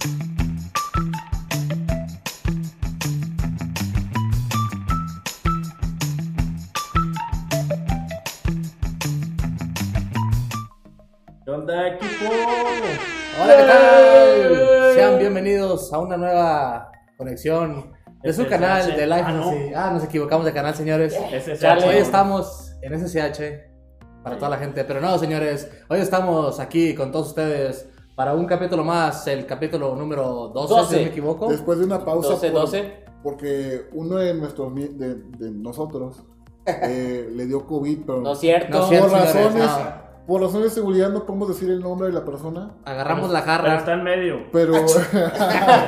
¿Qué onda, equipo? Hola, ¿qué tal? Sean bienvenidos a una nueva conexión de su SSH. canal de Life Ah, no. Ah, nos equivocamos de canal, señores. SSH. Hoy estamos en SSH para toda la gente, pero no, señores. Hoy estamos aquí con todos ustedes para un capítulo más, el capítulo número 12, si 12. no me equivoco. Después de una pausa. 12, por- 12. Porque uno de nuestros de, de nosotros eh, le dio COVID, pero No es cierto. No es cierto. por señores, razones, no. por razones de seguridad no podemos decir el nombre de la persona. Agarramos la Pero jarra. está en medio. Pero,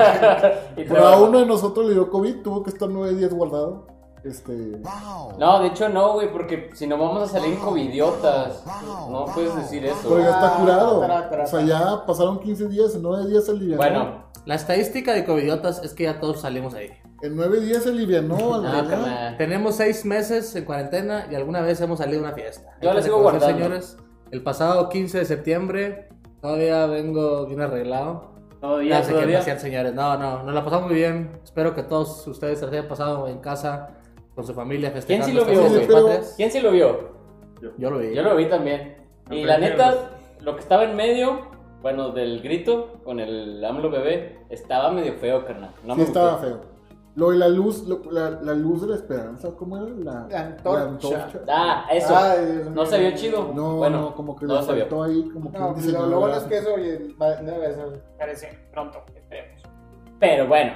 pero a uno de nosotros le dio COVID, tuvo que estar nueve días guardado. Este, No, de hecho no, güey, porque si no vamos a salir covidiotas. No puedes decir pero eso. ya está curado. O sea, ya pasaron 15 días, en nueve días se alivianó. Bueno, La estadística de covidiotas es que ya todos salimos ahí. En nueve días se alivianó. al no. Tenemos seis meses en cuarentena y alguna vez hemos salido a una fiesta. Yo la sigo guardando. señores. El pasado 15 de septiembre todavía vengo bien arreglado. Todavía, Ya sé que todavía. no señores. No, no, nos la pasamos muy bien. Espero que todos ustedes se hayan pasado en casa con su familia ¿Quién festejando. sí lo vio, güey? patrias. ¿Quién sí lo vio? Yo lo vi. Yo lo vi también. Y la neta, lo que estaba en medio, bueno, del grito con el AMLO bebé, estaba medio feo, carnal. No sí, me estaba gustó. feo. Lo de la luz, lo- la, la luz de la esperanza, ¿cómo era? La, La antorcha. Ah, eso. Ay, Dios no mío. se vio chido. No, bueno, no, como que no le se vio. faltó ahí, como que No, un diseñador lo, lo bueno es gráfico. que eso oye, va- debe ser. Parece pronto, esperemos. Pero bueno,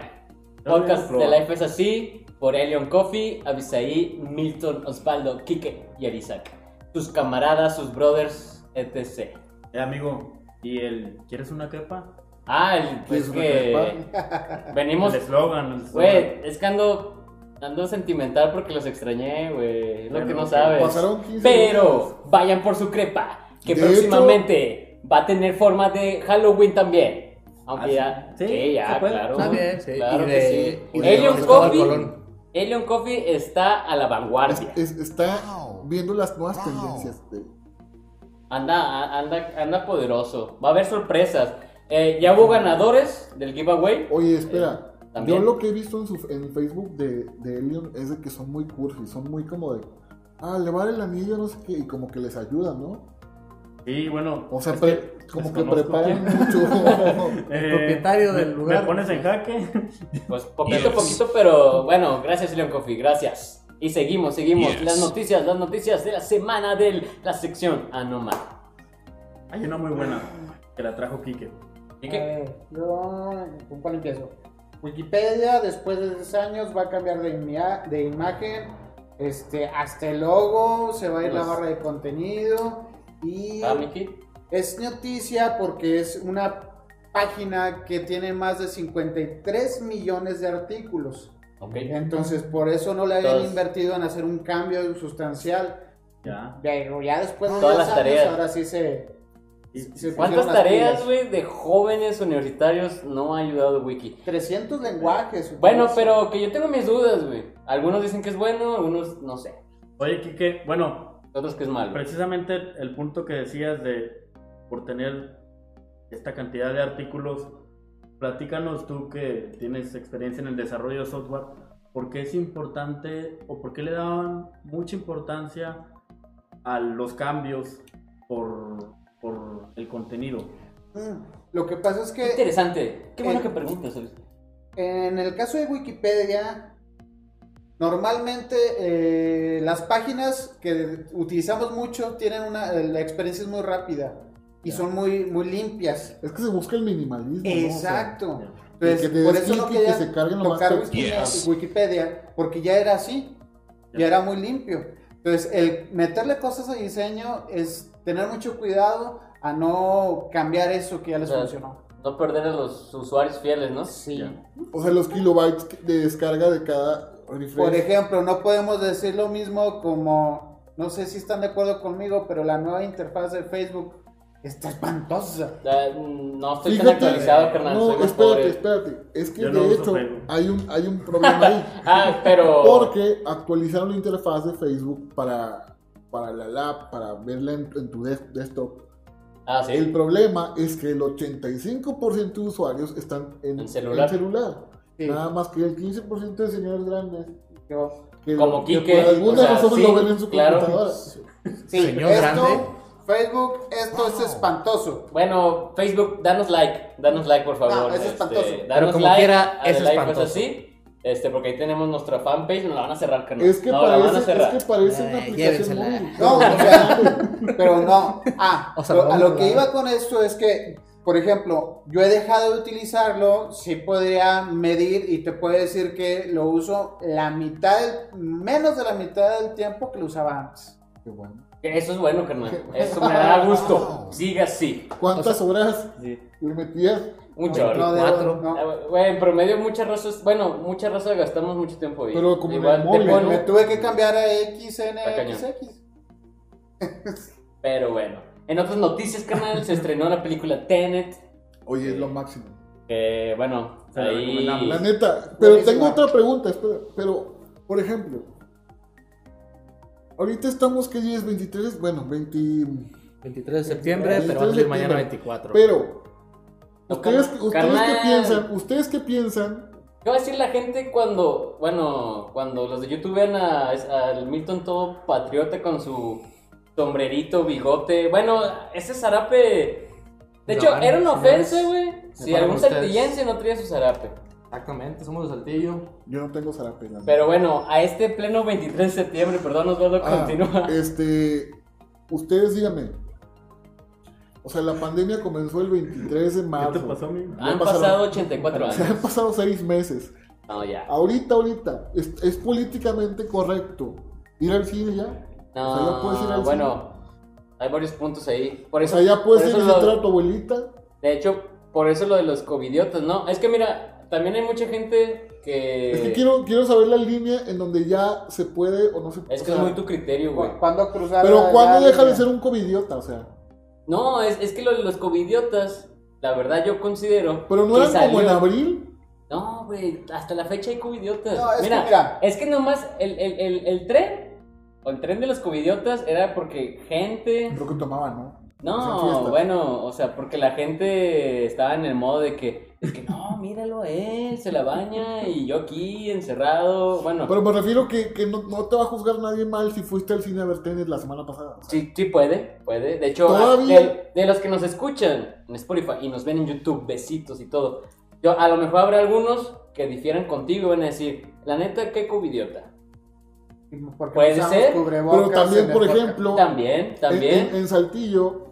No podcast lo de. Life es así, por Elion Coffee, Abisaí, Milton, Osvaldo, Kike y Arizac. Sus camaradas, sus brothers, etc. Eh, amigo, ¿y el quieres una crepa? Ah, el, pues ¿Quieres una que venimos, El eslogan. güey, es que ando, ando sentimental porque los extrañé, güey, es lo que no sabes. Pasaron 15 días. Pero vayan por su crepa, que De próximamente va a tener forma de Halloween también. Aunque ¿Ah, ya, sí? Sí, ya, claro. Está bien, sí. Claro y que de, sí. y de Elion Cristóbal Coffee. Elion Coffee está a la vanguardia. Es- es- está viendo las nuevas tendencias. de- Anda, anda, anda poderoso. Va a haber sorpresas. Eh, ya hubo ganadores del giveaway. Oye, espera. Eh, también. yo lo que he visto en, su, en Facebook de, de Elion es de que son muy cursi, son muy como de. Ah, le vale el anillo, no sé qué, y como que les ayuda, ¿no? Sí, bueno. O sea, pre- que como que preparan mucho. Eh, propietario del lugar. Me pones en jaque. Pues poquito, poquito, pero bueno, gracias Elion Coffee, gracias. Y seguimos, seguimos. Las noticias, las noticias de la semana de la sección Anoma. Hay una muy buena que la trajo Kike. ¿Y A qué? ver, yo, ¿con cuál empiezo? Wikipedia, después de 10 años, va a cambiar de, imia- de imagen. Este, hasta el logo, se va a ir la Pues- barra de contenido. Y Ah, Miki. Es noticia porque es una página que tiene más de 53 millones de artículos. Ok. Entonces, por eso no le habían invertido en hacer un cambio sustancial. Ya. Pero ya después de Todas 10 las años, tareas. ahora sí se. ¿Cuántas tareas, güey, de jóvenes universitarios no ha ayudado Wiki? 300 lenguajes. Bueno, pero que yo tengo mis dudas, güey. Algunos dicen que es bueno, algunos no sé. Oye, Kike, bueno, Otros que es malo. precisamente el punto que decías de por tener esta cantidad de artículos, platícanos tú que tienes experiencia en el desarrollo de software, ¿por qué es importante o por qué le daban mucha importancia a los cambios por, por el contenido? Mm, Lo que pasa es que interesante. Qué bueno que preguntas. En el caso de Wikipedia, normalmente eh, las páginas que utilizamos mucho tienen una. La experiencia es muy rápida y son muy, muy limpias. es que se busca el minimalismo. ¿no? O sea, Exacto. Entonces, que te por eso no y que quería se carguen lo más tocar texto. Wiki- Wikipedia, porque ya era así, ya Ya. era muy limpio. Entonces, el meterle cosas a diseño es tener mucho cuidado a no cambiar eso que ya les O sea, funcionó. No perder a los usuarios fieles, ¿no? Sí. Ya. O sea, los kilobytes de descarga de cada refresh. Por ejemplo, no podemos decir lo mismo como, no sé si están de acuerdo conmigo, pero la nueva interfaz de Facebook está espantosa. Ah, no estoy tan Fíjate, actualizado, carnal. no, espérate, pobre. espérate. Es que Yo de no hecho hay un, hay un problema ahí. Ah, pero. Porque actualizaron la interfaz de Facebook para, para la lab, para verla en, en tu des- desktop. Ah, sí. El problema es que el 85% de usuarios están en, En celular. celular. Sí. Nada más que el 15% de señores grandes. Que, Como que Quique, por alguna o sea, razón sí, lo ven en su claro. computadora. Sí, Señor esto, grande. Facebook, esto es espantoso. Bueno, Facebook, danos like, danos like por favor. No, es este, espantoso. danos Pero como like, quiera, es like, pues, espantoso. así, este, porque ahí tenemos nuestra fanpage, nos la van a cerrar, carnal. Es que no, la van a parece, cerrar. es que parece una aplicación. No, o sea, pero no. Ah, O sea, lo- a lo que iba con esto es que, por ejemplo, yo he dejado de utilizarlo, sí podría medir y te puedo decir que lo uso la mitad, menos de la mitad del tiempo que lo usaba antes. Qué bueno. Eso es bueno, carnal. Eso me da gusto. Siga así. ¿Cuántas horas le metías? Un No, chorro. de- Cuatro. no. Ah, Güey, en promedio muchas razas, bueno, muchas razas gastamos mucho tiempo ahí. Pero como Igual móvil, ponen- Me tuve que cambiar a. XNXX. Pero bueno. En otras noticias, canal, se estrenó la película Tenet. Oye, es lo máximo. Que bueno, Se la ahí. recomendamos. La neta. Pero tengo otra pregunta, espera. Pero, por ejemplo, ahorita estamos, ¿qué día es? 23, bueno, 20. 23 de septiembre, 23 pero va a de salir mañana septiembre. 24. Pero, No, ¿ustedes, carnal. ustedes qué piensan? ¿Ustedes qué piensan? ¿Qué va a decir la gente cuando, bueno, cuando los de YouTube vean a, al Milton todo patriota con su sombrerito, bigote? Bueno, ese zarape. De hecho, No, era una ofensa, güey. Si algún saltillense no traía su zarape. Exactamente, somos de Saltillo. Yo no tengo zarape. la neta. Pero bueno, a este pleno 23 de septiembre, perdón, Osvaldo, Ah, continúa. Este, ustedes díganme. O sea, la pandemia comenzó el 23 de marzo. ¿Qué te pasó, amigo? Han pasado 84 Se han años. pasado seis meses. No, ya. Ahorita, ahorita, ¿es, es políticamente correcto ir al cine ya? No, o sea, ya puedes ir al bueno, hay varios puntos ahí. Por O eso, sea, ya puedes ir a visitar lo- a tu abuelita. De hecho, por eso lo de los covidiotas, ¿no? Es que mira, también hay mucha gente que... Es que quiero, quiero saber la línea en donde ya se puede o no se puede. Es que es muy tu criterio, güey. Cu- ¿Cuándo cruzar Pero la- ¿cuándo deja de ser un covidiota? O sea, No, es, es que lo de los covidiotas, la verdad yo considero... pero no que eran como en abril. No, güey, hasta la fecha hay covidiotas. No, es que mira, mira. es que nomás el, el, el, el tren, o el tren de los covidiotas era porque gente... Creo que tomaban, ¿no? No, fiestas. bueno, o sea, porque la gente estaba en el modo de que, es que no, míralo a él, se la baña y yo aquí encerrado, bueno, Pero me refiero que, que no, no te va a juzgar nadie mal si fuiste al cine a ver Tenet la semana pasada. O sea, sí, sí puede, puede, de hecho, de, de los que nos escuchan en Spotify y nos ven en YouTube, besitos y todo, yo, a lo mejor habrá algunos que difieran contigo y van a decir, la neta, qué covidiota. Porque Puede ser, Pero también, por ejemplo, También, en, también, en- en Saltillo,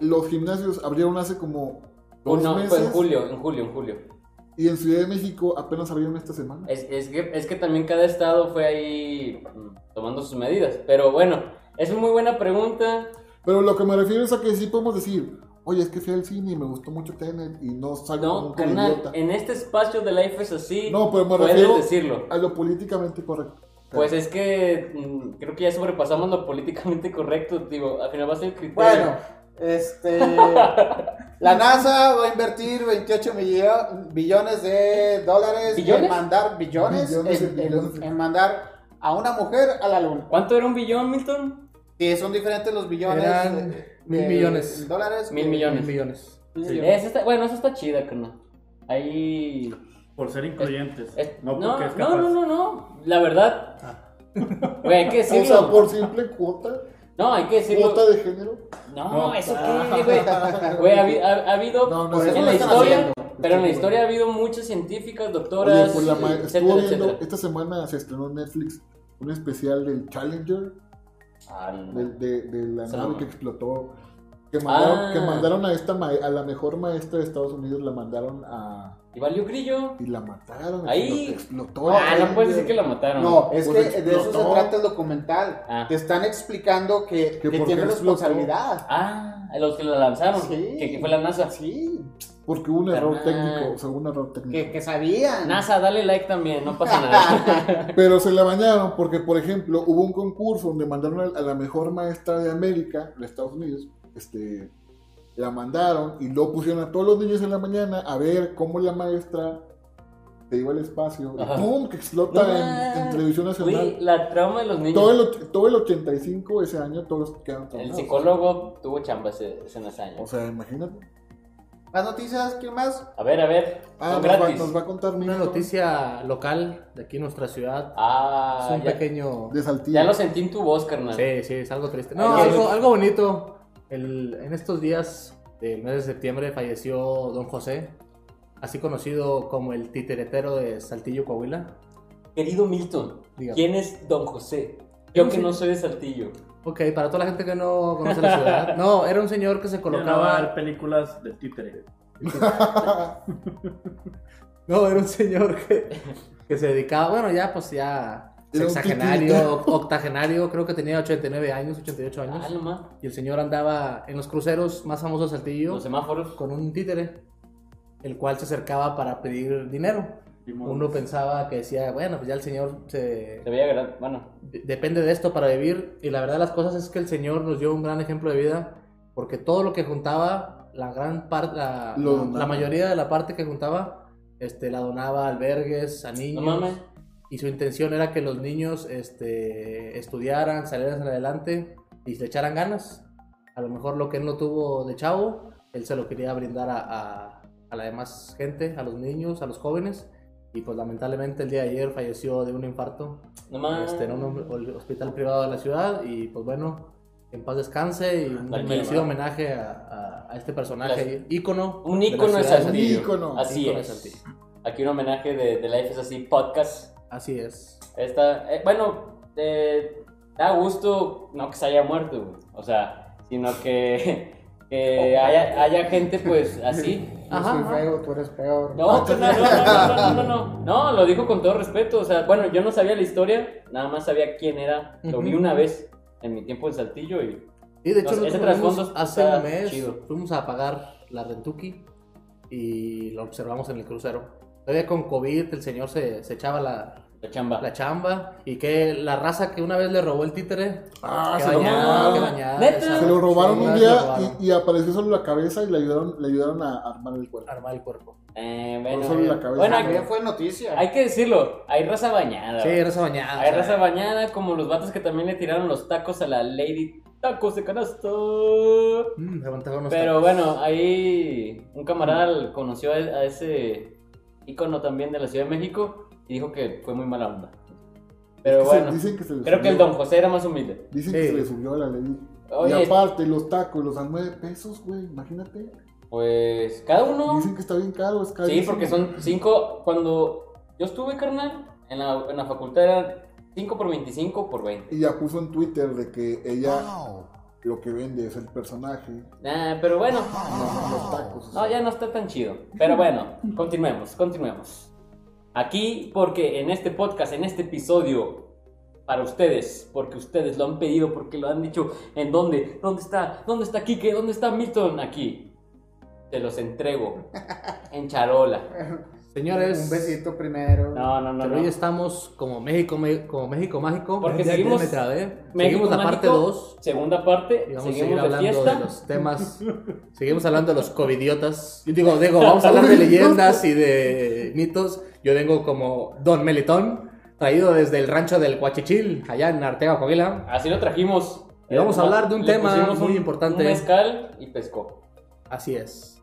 los gimnasios abrieron hace como dos no, meses. fue en julio, en julio, en julio. Y en Ciudad de México apenas abrieron esta semana. Es, es que, es que también cada estado fue ahí mm, tomando sus medidas. Pero bueno, es una muy buena pregunta. Pero lo que me refiero es a que sí podemos decir, oye, es que fui al cine y me gustó mucho Tenet y no salgo No, un carnal, idiota. en este espacio de Life es así. No, pero me refiero decirlo. a lo políticamente correcto. Pues es que mm, creo que ya sobrepasamos lo políticamente correcto. Digo, al final va a ser el criterio. Bueno, este. la NASA va a invertir 28 millo- billones de dólares ¿Billones? en mandar billones, Billones en, de en- billones. en mandar a una mujer a la luna. ¿Cuánto era un billón, Milton? Que son diferentes los billones. Eran de- mil de millones. Dólares. Mil millones. Mil millones. mil Sí, millones. esa está, bueno, esa está chida, carnal. Ahí. Por ser incluyentes. es- no no, porque es no, capaz. no, no, no. La verdad. Güey, hay que O decirlo. sea, por simple cuota, No, hay que decirlo. cuota de género. No, No. eso qué, güey. Güey, ha, habi- ha- ha habido. No, no en la historia. haciendo. Pero en la historia ha habido muchas científicas, Oye, doctoras, pues la ma- estuvo etcétera, viendo, etcétera. esta semana se estrenó en Netflix un especial del Challenger, Ah, no. de, de- de la nave que explotó. Que mandaron, Ah. que mandaron a esta ma- a la mejor maestra de Estados Unidos, la mandaron a ¿Y valió grillo? y la mataron. Ahí. explotó. Ah, no puedes decir que la mataron. No, es Pues que de eso se trata el documental. Ah. Te están explicando que, Que que tiene responsabilidad. Ah, a los que la lanzaron. Sí. Que, que fue la NASA. Sí, Porque hubo un error técnico, o sea, un error técnico. que, que sabían. NASA, dale like también, no pasa nada. Pero se la bañaron porque, por ejemplo, hubo un concurso donde mandaron a la mejor maestra de América, de Estados Unidos, este, la mandaron y luego pusieron a todos los niños en la mañana a ver cómo la maestra te iba al espacio, y. ¡pum! que explota No en, más. en televisión nacional. Güey, la trauma de los niños. Todo el, todo el 85 ese año, todos quedaron El traumados. psicólogo tuvo chamba ese, ese en ese año. O sea, imagínate. Las noticias, ¿quién más? A ver, a ver. Ah, son nos va, gratis. nos va a contar Una noticia local de aquí en nuestra ciudad. Ah, es un ya, pequeño. de Saltillo. ya lo sentí en tu voz, carnal. Sí, sí, es algo triste. No, Ay, algo, algo bonito. El- en estos días del mes de septiembre falleció don José, así conocido como el titeretero de Saltillo, Coahuila. Querido Milton, Dígame. ¿quién es Don José? Yo que no soy de Saltillo. Ok, para toda la gente que no conoce la ciudad. No, era un señor que se colocaba. haber películas de títere. No, era un señor que, que se dedicaba. Bueno, ya, pues ya. Sexagenario, octogenario, creo que tenía 89 años, 88 años. Ah, nomás. Y el señor andaba en los cruceros más famosos de Saltillo Los semáforos. con un títere, el cual se acercaba para pedir dinero. Uno pensaba que decía, bueno, pues ya el señor se... Se veía grande. Bueno, de- depende de esto para vivir. Y la verdad de las cosas es que el señor nos dio un gran ejemplo de vida, porque todo lo que juntaba, la gran parte, la, la- la mayoría de la parte que juntaba, este, la donaba a albergues, a no niños. mames. Y su intención era que los niños este, estudiaran, salieran adelante y le echaran ganas. A lo mejor lo que él no tuvo de chavo, él se lo quería brindar a, a- a la demás gente, a los niños, a los jóvenes. Y pues lamentablemente el día de ayer falleció de un infarto No este, en un hospital privado de la ciudad. Y pues bueno, en paz descanse y un Ándale, merecido homenaje a, a- a este personaje ícono. Un la ícono. Un ícono. Así Ícono es. Saltillo. Aquí un homenaje de, de Life is Así Podcast. Así es. Esta, eh, bueno, da gusto no que se haya muerto. O sea, sino que, oh, haya, haya, gente pues así. Yo soy feo, tú eres peor. No, pues, no, no, no, no, no, no, no, lo dijo con todo respeto. O sea, bueno, yo no sabía la historia, nada más sabía quién era. Lo vi una vez en mi tiempo en Saltillo y... Y de hecho, no, ese fuimos, hace un mes fuimos a pagar la Rentuki y lo observamos en el crucero. Todavía con COVID el señor se, se echaba la, la chamba. la chamba y que la raza que una vez le robó el títere. Ah, que se lo dañada, ¿Neta? esa- Se lo robaron sí, un lo día robaron. y, y apareció solo la cabeza y le ayudaron, le ayudaron a armar el cuerpo. Armar el cuerpo. Eh, bueno, solo la cabeza. bueno, fue noticia. hay que decirlo, hay raza bañada. Sí, raza bañada. Hay raza bañada como los vatos que también le tiraron los tacos a la Lady Tacos de Canasto. mm, Pero tacos. bueno, ahí un camarada conoció a, a ese ícono también de la Ciudad de México y dijo que fue muy mala onda. Pero Es que se- bueno, dicen que se le creo que el subió- Don José era más humilde. Dicen Sí. que se le subió a la ley. Oye, Y aparte, los tacos los dan 9 pesos, güey. Imagínate. pues cada uno. Dicen que está bien caro, es Sí, carísimo. porque son 5. Cuando yo estuve, carnal, en la, en la facultad eran 5 por 25 por 20. Y ya puso en Twitter de que ella lo que vende es el personaje, Nah, pero bueno, no los tacos. no, sea. ya no está tan chido. Pero bueno, continuemos, continuemos. Aquí, porque en este podcast, en este episodio, para ustedes, porque ustedes lo han pedido, porque lo han dicho, ¿en dónde? ¿Dónde está? ¿Dónde está Kike? ¿Dónde está Milton? Aquí. Te los entrego. En charola. Señores, Un besito primero. No, no, no. pero no. hoy estamos como México, como México Mágico. Porque seguimos- me trabé. México Seguimos la parte Mágico, 2. Segunda parte, Y vamos a seguir seguimos hablando fiesta. de los temas. Seguimos hablando de los covidiotas. Yo digo, digo, vamos a hablar de leyendas y de mitos. Yo vengo como Don Melitón, traído desde el rancho del Huachichil, allá en Arteaga, Coahuila. Así lo trajimos. Y vamos a Eh, hablar de un le tema muy un- importante. Un mezcal y pescó. Así es.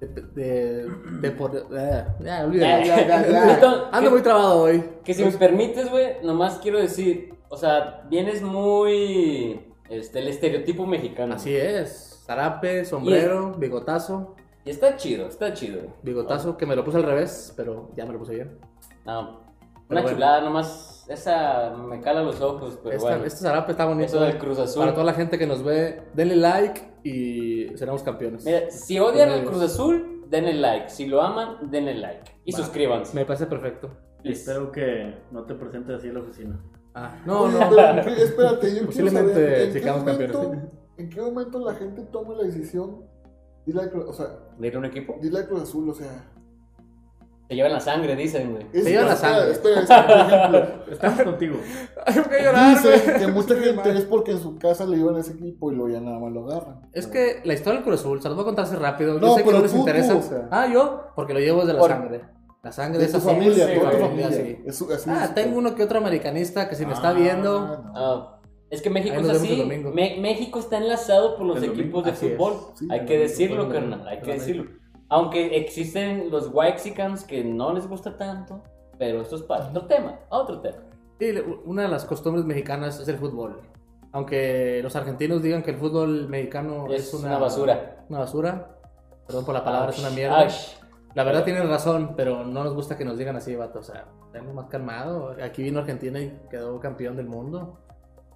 De, de, por- eh, ya, olvídalo. Ya, Ando que- muy trabado hoy. Que si me permites, güey, nomás quiero decir, o sea, vienes muy, este, el estereotipo mexicano. Así es. Zarape, sombrero, bigotazo. Y está chido, está chido. Bigotazo, que me lo puse al revés, pero ya me lo puse bien. No, Pero una bueno. chulada, nomás, esa me cala los ojos, pero Esta- bueno. Este zarape está bonito. Eso del Cruz Azul. Para toda la gente que nos ve, denle like y seremos campeones. Mira, si odian al Amigos. Cruz Azul, denle like. Si lo aman, denle like. Y Va. suscríbanse. Me parece perfecto. Y espero que no te presentes así en la oficina. Ah, no, no. pero, ¿qué- espérate, yo Posiblemente saber, ¿en si qué, quedamos momento, campeones. ¿en qué momento la gente toma la decisión de ir al Cruz- o sea, ¿De ir a un equipo? de ir al Cruz Azul? O sea, Te llevan la sangre, dicen, güey. es- Te lleva la sangre. Espera, espera, por ejemplo, Estamos contigo. Ay, ¿por qué llorar, dicen que mucha gente es porque en su casa le a ese equipo y luego ya nada más lo agarran. Es que la historia del Cruz Azul, se los voy a contar así rápido. Yo No, sé que pero no les tú, interesa. tú, o sea. Ah, yo, porque lo llevo desde la Por- sangre. La sangre De es tu así, familia, sí, toda tu familia, familia. sí. Es su- así Ah, es. tengo uno que otro americanista que si me está Ah, viendo, no. Ah, es que México Ahí es nos vemos el así. domingo. Me- México está enlazado por los El domingo. equipos de Así es. fútbol. Sí, hay el que domingo, decirlo, el domingo. carnal. Hay que decirlo. Aunque existen los Waxicans que no les gusta tanto. Pero esto es para otro tema. Otro tema. Sí, una de las costumbres mexicanas es el fútbol. Aunque los argentinos digan que el fútbol mexicano es, Es una basura. Una basura. Perdón por la palabra, es una Ash, mierda. ash. La verdad tienen razón, pero no nos gusta que nos digan así, vato. O sea, tengo más calmado. Aquí vino Argentina y quedó campeón del mundo.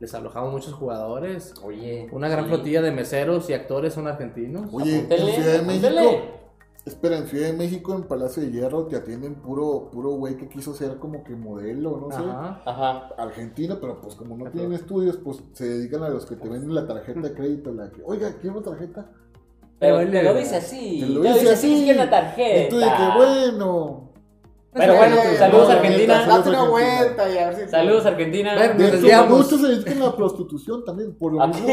Les alojamos muchos jugadores. Oye. Una gran sí. flotilla de meseros y actores son argentinos. Oye, en Apúntele, Ciudad de México, apúntele. Espera, en Ciudad de México, en Palacio de Hierro, te atienden puro, puro güey que quiso ser como que modelo, no sé. Ajá. Ajá. Argentino, pero pues como no Ajá. tienen estudios, pues se dedican a los que te venden la tarjeta de crédito, la que, oiga, quiero tarjeta. Pero Pero te lo dice así. Te lo te dice así. Es que una tarjeta. Y tú que, bueno. Pero bueno, saludos no, Argentina. Date una vuelta y a ver si. Saludos Argentina. De desviamos. muchos se dedican a la prostitución también, por lo ¿A mismo,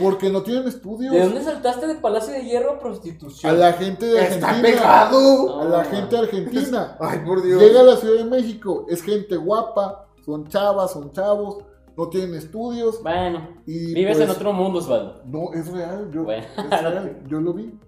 porque no tienen estudios. ¿De dónde saltaste de Palacio de Hierro a prostitución? A la gente de ¡Está Argentina. pegado! A la gente argentina. Ay, por Dios. Llega a la Ciudad de México, es gente guapa, son chavas, son chavos, no tienen estudios. Bueno, Y vives pues, en otro mundo, Osvaldo. No, es real, yo, Bueno. es real, yo lo vi.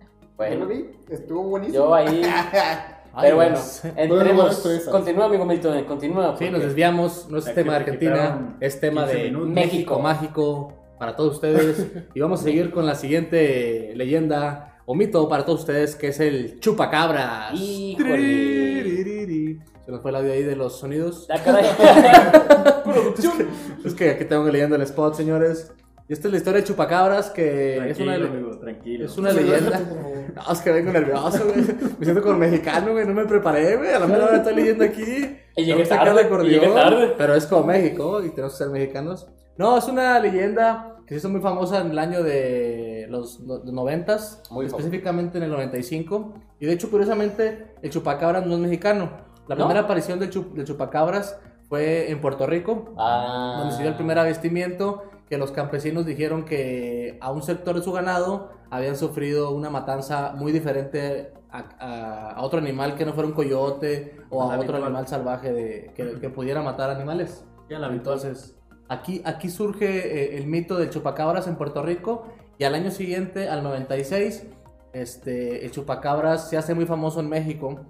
Yo Bueno, lo vi, estuvo buenísimo. yo ahí. Ay, Pero bueno, entremos. Continúa, amigo Milton, continúa. Sí, nos desviamos. No es tema de que Argentina, es tema 15 de minutos. México mágico para todos ustedes. y vamos a seguir con la siguiente leyenda o mito para todos ustedes, que es el chupacabras. Híjole. Se nos fue el audio ahí de los sonidos. Ah, caray. Producción. Es que aquí tengo leyendo el spot, señores. Y esta es la historia de chupacabras, que es Tranquilo, una, amigo, tranquilo. es una leyenda. No, es que vengo nervioso, güey. Me siento como mexicano, güey. No me preparé, güey. A la mera hora estoy leyendo aquí. Y llegué tarde, el acordeón, y llegué tarde. Pero es como México y tenemos que ser mexicanos. No, es una leyenda que se hizo muy famosa en el año de los noventas, específicamente en el 95. Y de hecho, curiosamente, el chupacabras no es mexicano. La ¿No? primera aparición del, chup- del chupacabras fue en Puerto Rico, Ah. donde se dio el primer avistamiento que los campesinos dijeron que a un sector de su ganado habían sufrido una matanza muy diferente a, a- a otro animal que no fuera un coyote o a otro animal salvaje de, que, que pudiera matar animales. La. Entonces, aquí, aquí surge eh, el mito del chupacabras en Puerto Rico y al año siguiente, al 96, este, el chupacabras se hace muy famoso en México.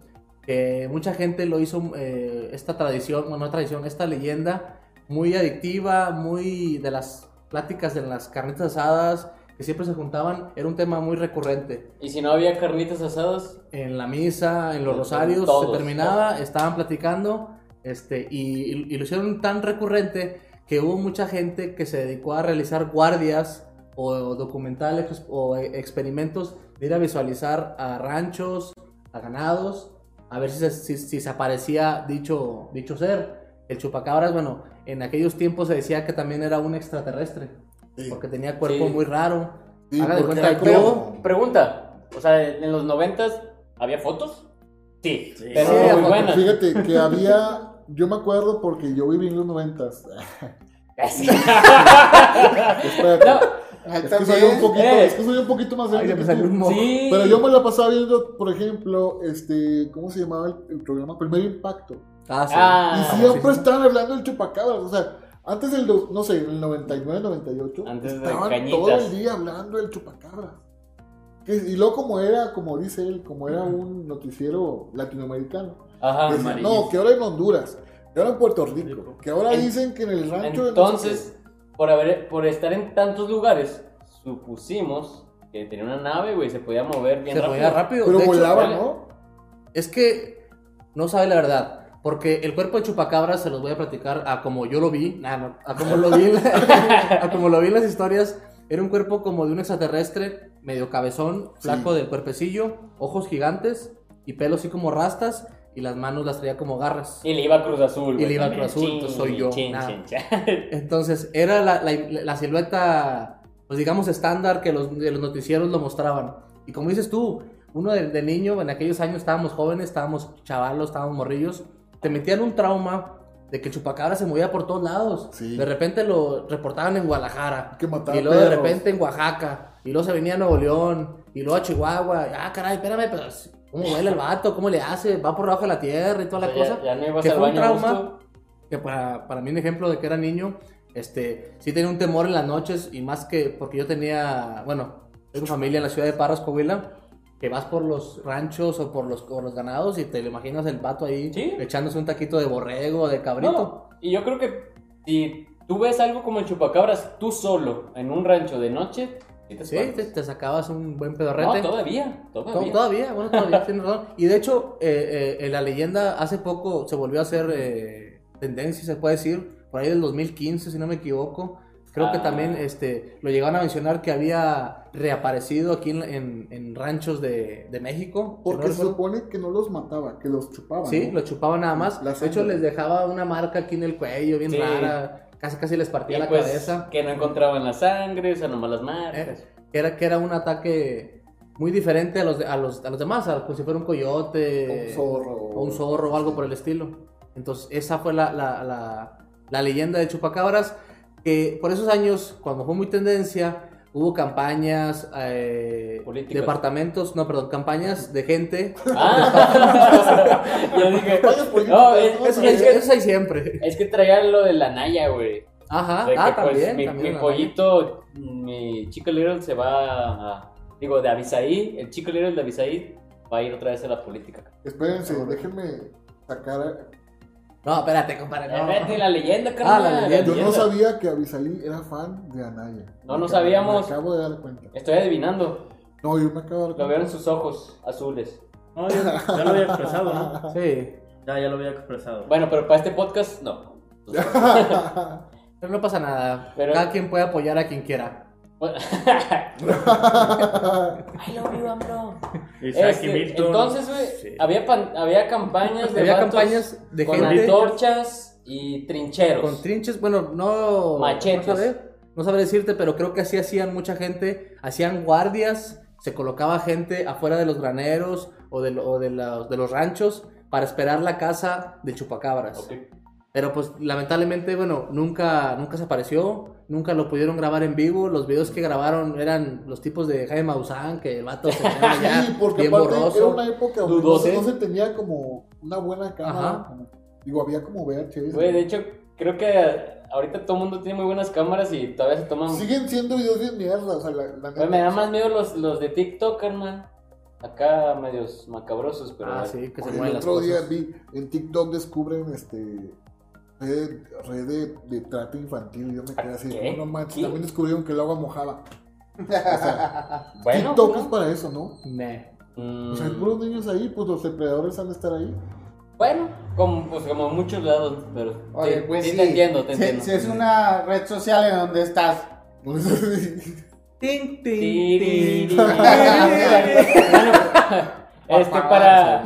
Mucha gente lo hizo, eh, esta tradición, bueno, no tradición, esta leyenda muy adictiva, muy de las pláticas de las carnitas asadas que siempre se juntaban, era un tema muy recurrente. Y si no había carnitas asadas, En la misa, en los En rosarios, todos, se terminaba, estaban platicando, este, y, y- y lo hicieron tan recurrente que hubo mucha gente que se dedicó a realizar guardias o, documentales o experimentos de ir a visualizar a ranchos, a ganados, a ver si se, si- si se aparecía dicho, dicho ser. El chupacabras, bueno, en aquellos tiempos se decía que también era un extraterrestre, Sí. porque tenía cuerpo Sí. muy raro. Sí, Haga de cuenta, como- pregunta. O sea, en los noventas, ¿había fotos? Sí, Sí. pero Sí, no muy buenas. Fíjate que había, yo me acuerdo porque yo viví en los noventas. No, es que soy un poquito, Eh. es que soy un poquito más Ay, que tú. sí. Pero yo me la pasaba viendo, por ejemplo, este, ¿cómo se llamaba el, el programa? Primer Impacto. Ah, sí. Ah, y siempre estaban hablando del chupacabras, o sea, antes del, no sé, el 99, 98, Antes de estaban Cañitas. todo el día hablando del chupacabras. Que- y luego como era, como dice él, como era un noticiero latinoamericano, Ajá. decían, no, que ahora en Honduras, que ahora en Puerto Rico, que ahora En- dicen que en el rancho de no Entonces, por, haber, por estar en tantos lugares, supusimos que tenía una nave, güey, se podía mover bien se rápido. pero De volaba. ¿no? Es que no sabe la verdad. Porque el cuerpo de chupacabras se los voy a platicar a como yo lo vi. nah, no, a como lo vi, a como lo vi en las historias. Era un cuerpo como de un extraterrestre, medio cabezón, Sí. flaco del cuerpecillo, ojos gigantes y pelo así como rastas. Y las manos las traía como garras. Y le iba a Cruz Azul. Y le iba a. Cruz Azul, entonces soy yo, chin, nada. chin. Entonces, era la, la- la silueta, pues digamos, estándar que los, de los noticieros lo mostraban. Y como dices tú, uno de, de niño, en aquellos años estábamos jóvenes, estábamos chavalos, estábamos morrillos, te metían un trauma de que el chupacabra se movía por todos lados. Sí. De repente lo reportaban en Guadalajara. Que Y luego de repente en Oaxaca. Y luego se venía a Nuevo León. Y luego a Chihuahua. Ah, caray, espérame, pero ¿Cómo huele el vato? ¿Cómo le hace? Va por debajo de la tierra y toda la O sea, cosa. ya, ya no que fue un trauma. gusto. que para, para mí un ejemplo de que era niño, este, sí tenía un temor en las noches y más que porque yo tenía, bueno, tengo familia en la ciudad de Parras, Coahuila, que vas por los ranchos o por los, por los ganados y te lo imaginas el vato ahí Sí. echándose un taquito de borrego, de cabrito. No, y yo creo que si tú ves algo como el chupacabras tú solo en un rancho de noche, sí te Sí, te, sacabas un buen No, pedorrete. todavía, To- todavía. Todavía, bueno, todavía tienes razón. Y de hecho, eh, eh, en la leyenda hace poco se volvió a hacer eh, tendencia, se puede decir, por ahí del 2015, si no me equivoco. Creo que Ah. también este, lo llegaron a mencionar que había reaparecido aquí en, en- en ranchos de, de México. si Porque no se supone que no los mataba, que los chupaba. Sí, ¿no? lo chupaba nada más. La de hecho, les dejaba una marca aquí en el cuello, bien Sí. rara. Casi, casi les partía Y la pues, cabeza. que no encontraban la sangre, o sea, nomás las Eh, marcas. que, era, que era un ataque muy diferente a los, de- a los, a los demás, a- como si fuera un coyote. Un zorro. o un zorro o algo por el estilo. Entonces, esa fue la, la, la, la leyenda de Chupacabras, que por esos años, cuando fue muy tendencia, hubo campañas, eh, departamentos, no, perdón, campañas de gente. Ah, yo dije, no, es, Eso, es hay, que, eso hay siempre. es que traía lo de la Naya, güey. Ajá, De que, ah, pues, también. mi, también mi la- pollito, mi chico Little se va a, digo, de Avisaí, el chico Little de Avisaí va a ir otra vez a la política. Espérense, déjenme sacar. No, espérate, compadre. no. Vete la leyenda, carnal. Ah, la leyenda. Yo no sabía que Abisaí era fan de Anaya. No, no sabíamos. Me acabo de dar cuenta. Estoy adivinando. No, yo me acabo de dar Lo cuenta. veo en sus ojos azules. No, ya, ya lo había expresado, ¿no? Sí, Ya, ya lo había expresado. Bueno, pero para este podcast, no. pero no pasa nada. Pero- Cada quien puede apoyar a quien quiera. I love you, bro. Isaac Este, Milton. entonces, güey, Sí. había, había campañas de Había campañas de con gente antorchas y trincheros. con trinches, bueno, no. Machetes. No sabré, no sabré decirte, pero creo que así hacían mucha gente. Hacían guardias, se colocaba gente afuera de los graneros o de, o de, la- de los ranchos para esperar la casa del chupacabras. Ok. Pero pues lamentablemente, bueno, nunca, nunca se apareció, nunca lo pudieron grabar en vivo. Los videos que grabaron eran los tipos de Jaime Maussan, que el vato se ya Sí, porque bien aparte era borroso. una época donde no, Dudoso. se- no se tenía como una buena cámara. Como- digo, había como VHS. Güey, de hecho, creo que ahorita todo el mundo tiene muy buenas cámaras y todavía se toman. Siguen siendo videos bien mierda. O sea, la, la Güey, me da más miedo los, los de TikTok, hermano. Acá medios macabrosos, pero. Ah, sí, que se mueven el las otro día vi en TikTok descubren este red, red de, de trato infantil. Yo me quedé así, ¿Qué? no, manches, ¿Qué? también descubrieron que el agua mojaba. O sea, Bueno, TikTok ¿no? es para eso, ¿no? Mm, O sea, hay puros niños ahí, pues los depredadores han de estar ahí. bueno, como, pues como en muchos lados, pero. Oye, sí, pues sí sí. te entiendo, te Si- entiendo. Si, es una red social en donde estás. Ting, ting, Tiri. ting. Bueno, este para,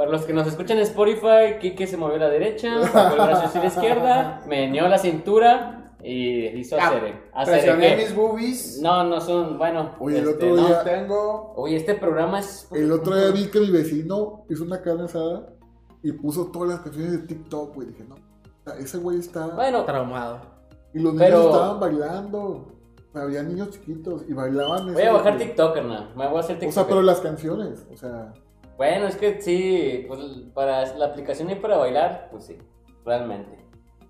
para los que nos escuchan en Spotify, Kike se movió a la derecha, sacó el brazo hacia la izquierda, meneó la cintura y hizo Ah, hacer. Presioné mis boobies. No, no son, bueno. Oye, el este, otro no. día- No tengo. Oye, este programa es. El otro día vi que mi vecino hizo una carne asada y puso todas las canciones de TikTok, güey. Dije, no, o ese güey está. Bueno, Traumado. y los niños pero- estaban bailando. O había niños chiquitos y bailaban. voy a bajar TikTok, hermano. Me voy a hacer O TikTok. sea, pero las canciones, o sea. Bueno, es que sí, pues para la aplicación y para bailar, pues sí, realmente.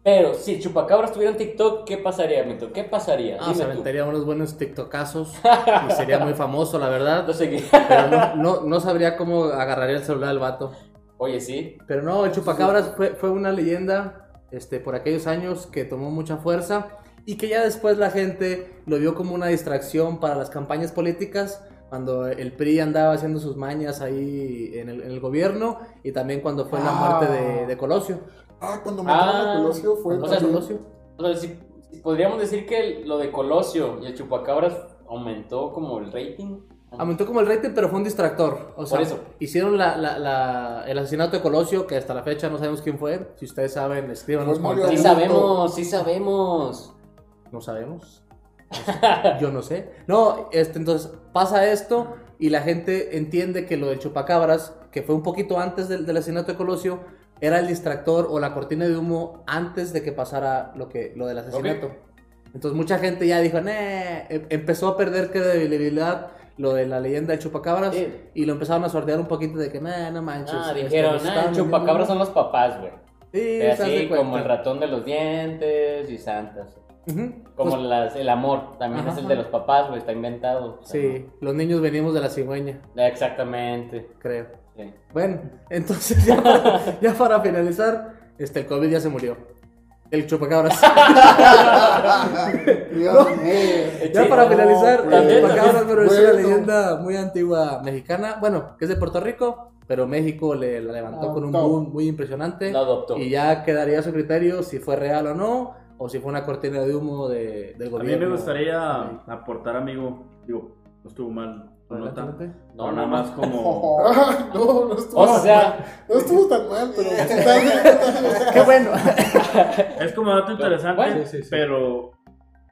Pero si Chupacabras tuviera un TikTok, ¿qué pasaría, Mito? ¿Qué pasaría? Ah, se aventaría unos buenos tiktokazos y sería muy famoso, la verdad. No sé qué. Pero no, no, no sabría cómo agarraría el celular del vato. Oye, sí. Pero no, el chupacabras fue, fue una leyenda este, por aquellos años que tomó mucha fuerza y que ya después la gente lo vio como una distracción para las campañas políticas, cuando el PRI andaba haciendo sus mañas ahí en el, en el gobierno y también cuando fue la Ah. muerte de, de Colosio. Ah, cuando mataron Ah, a Colosio fue. o sea, Colosio. O sea, si, si podríamos decir que lo de Colosio y el Chupacabras aumentó como el rating. Aumentó como el rating, pero fue un distractor. O sea, Por eso. hicieron la, la- la- el asesinato de Colosio, que hasta la fecha no sabemos quién fue. Si ustedes saben, escriban los Mario Sí comentarios. sabemos, sí sabemos. No sabemos. Yo no sé. No, este, entonces pasa esto y la gente entiende que lo del chupacabras, que fue un poquito antes del, del asesinato de Colosio, era el distractor o la cortina de humo antes de que pasara lo, que, lo del asesinato. Entonces mucha gente ya dijo, "Nah", em- empezó a perder credibilidad lo de la leyenda del chupacabras Sí. y lo empezaron a sortear un poquito de que, nah, no manches. Ah, este, dijeron, ah, estaban el chupacabras son vendiendo". los papás, güey. Sí, Así como el ratón de los dientes y santas. Ujú. Como Pues, las, el amor, también Ajá. es el de los papás, güey, está inventado. O sea, sí, los niños venimos de la cigüeña, no- Exactamente. creo. sí. Bueno, entonces ya para, ya para finalizar, este, el COVID ya se murió. El chupacabras. Dios mío. ya para no, finalizar, el también, chupacabras, pero es una leyenda muy antigua mexicana. Bueno, que es de Puerto Rico, pero México le la levantó con un boom muy impresionante. Lo adoptó. Y ya quedaría a su criterio si fue real o no, o si fue una cortina de humo de, del A gobierno. mí me gustaría aportar, amigo, digo, no estuvo mal tu Adelante, nota, adelante. No, nada más como... No, no estuvo, O sea, no estuvo tan mal, pero Qué bueno. Es como dato interesante, Bueno, sí, sí, sí. pero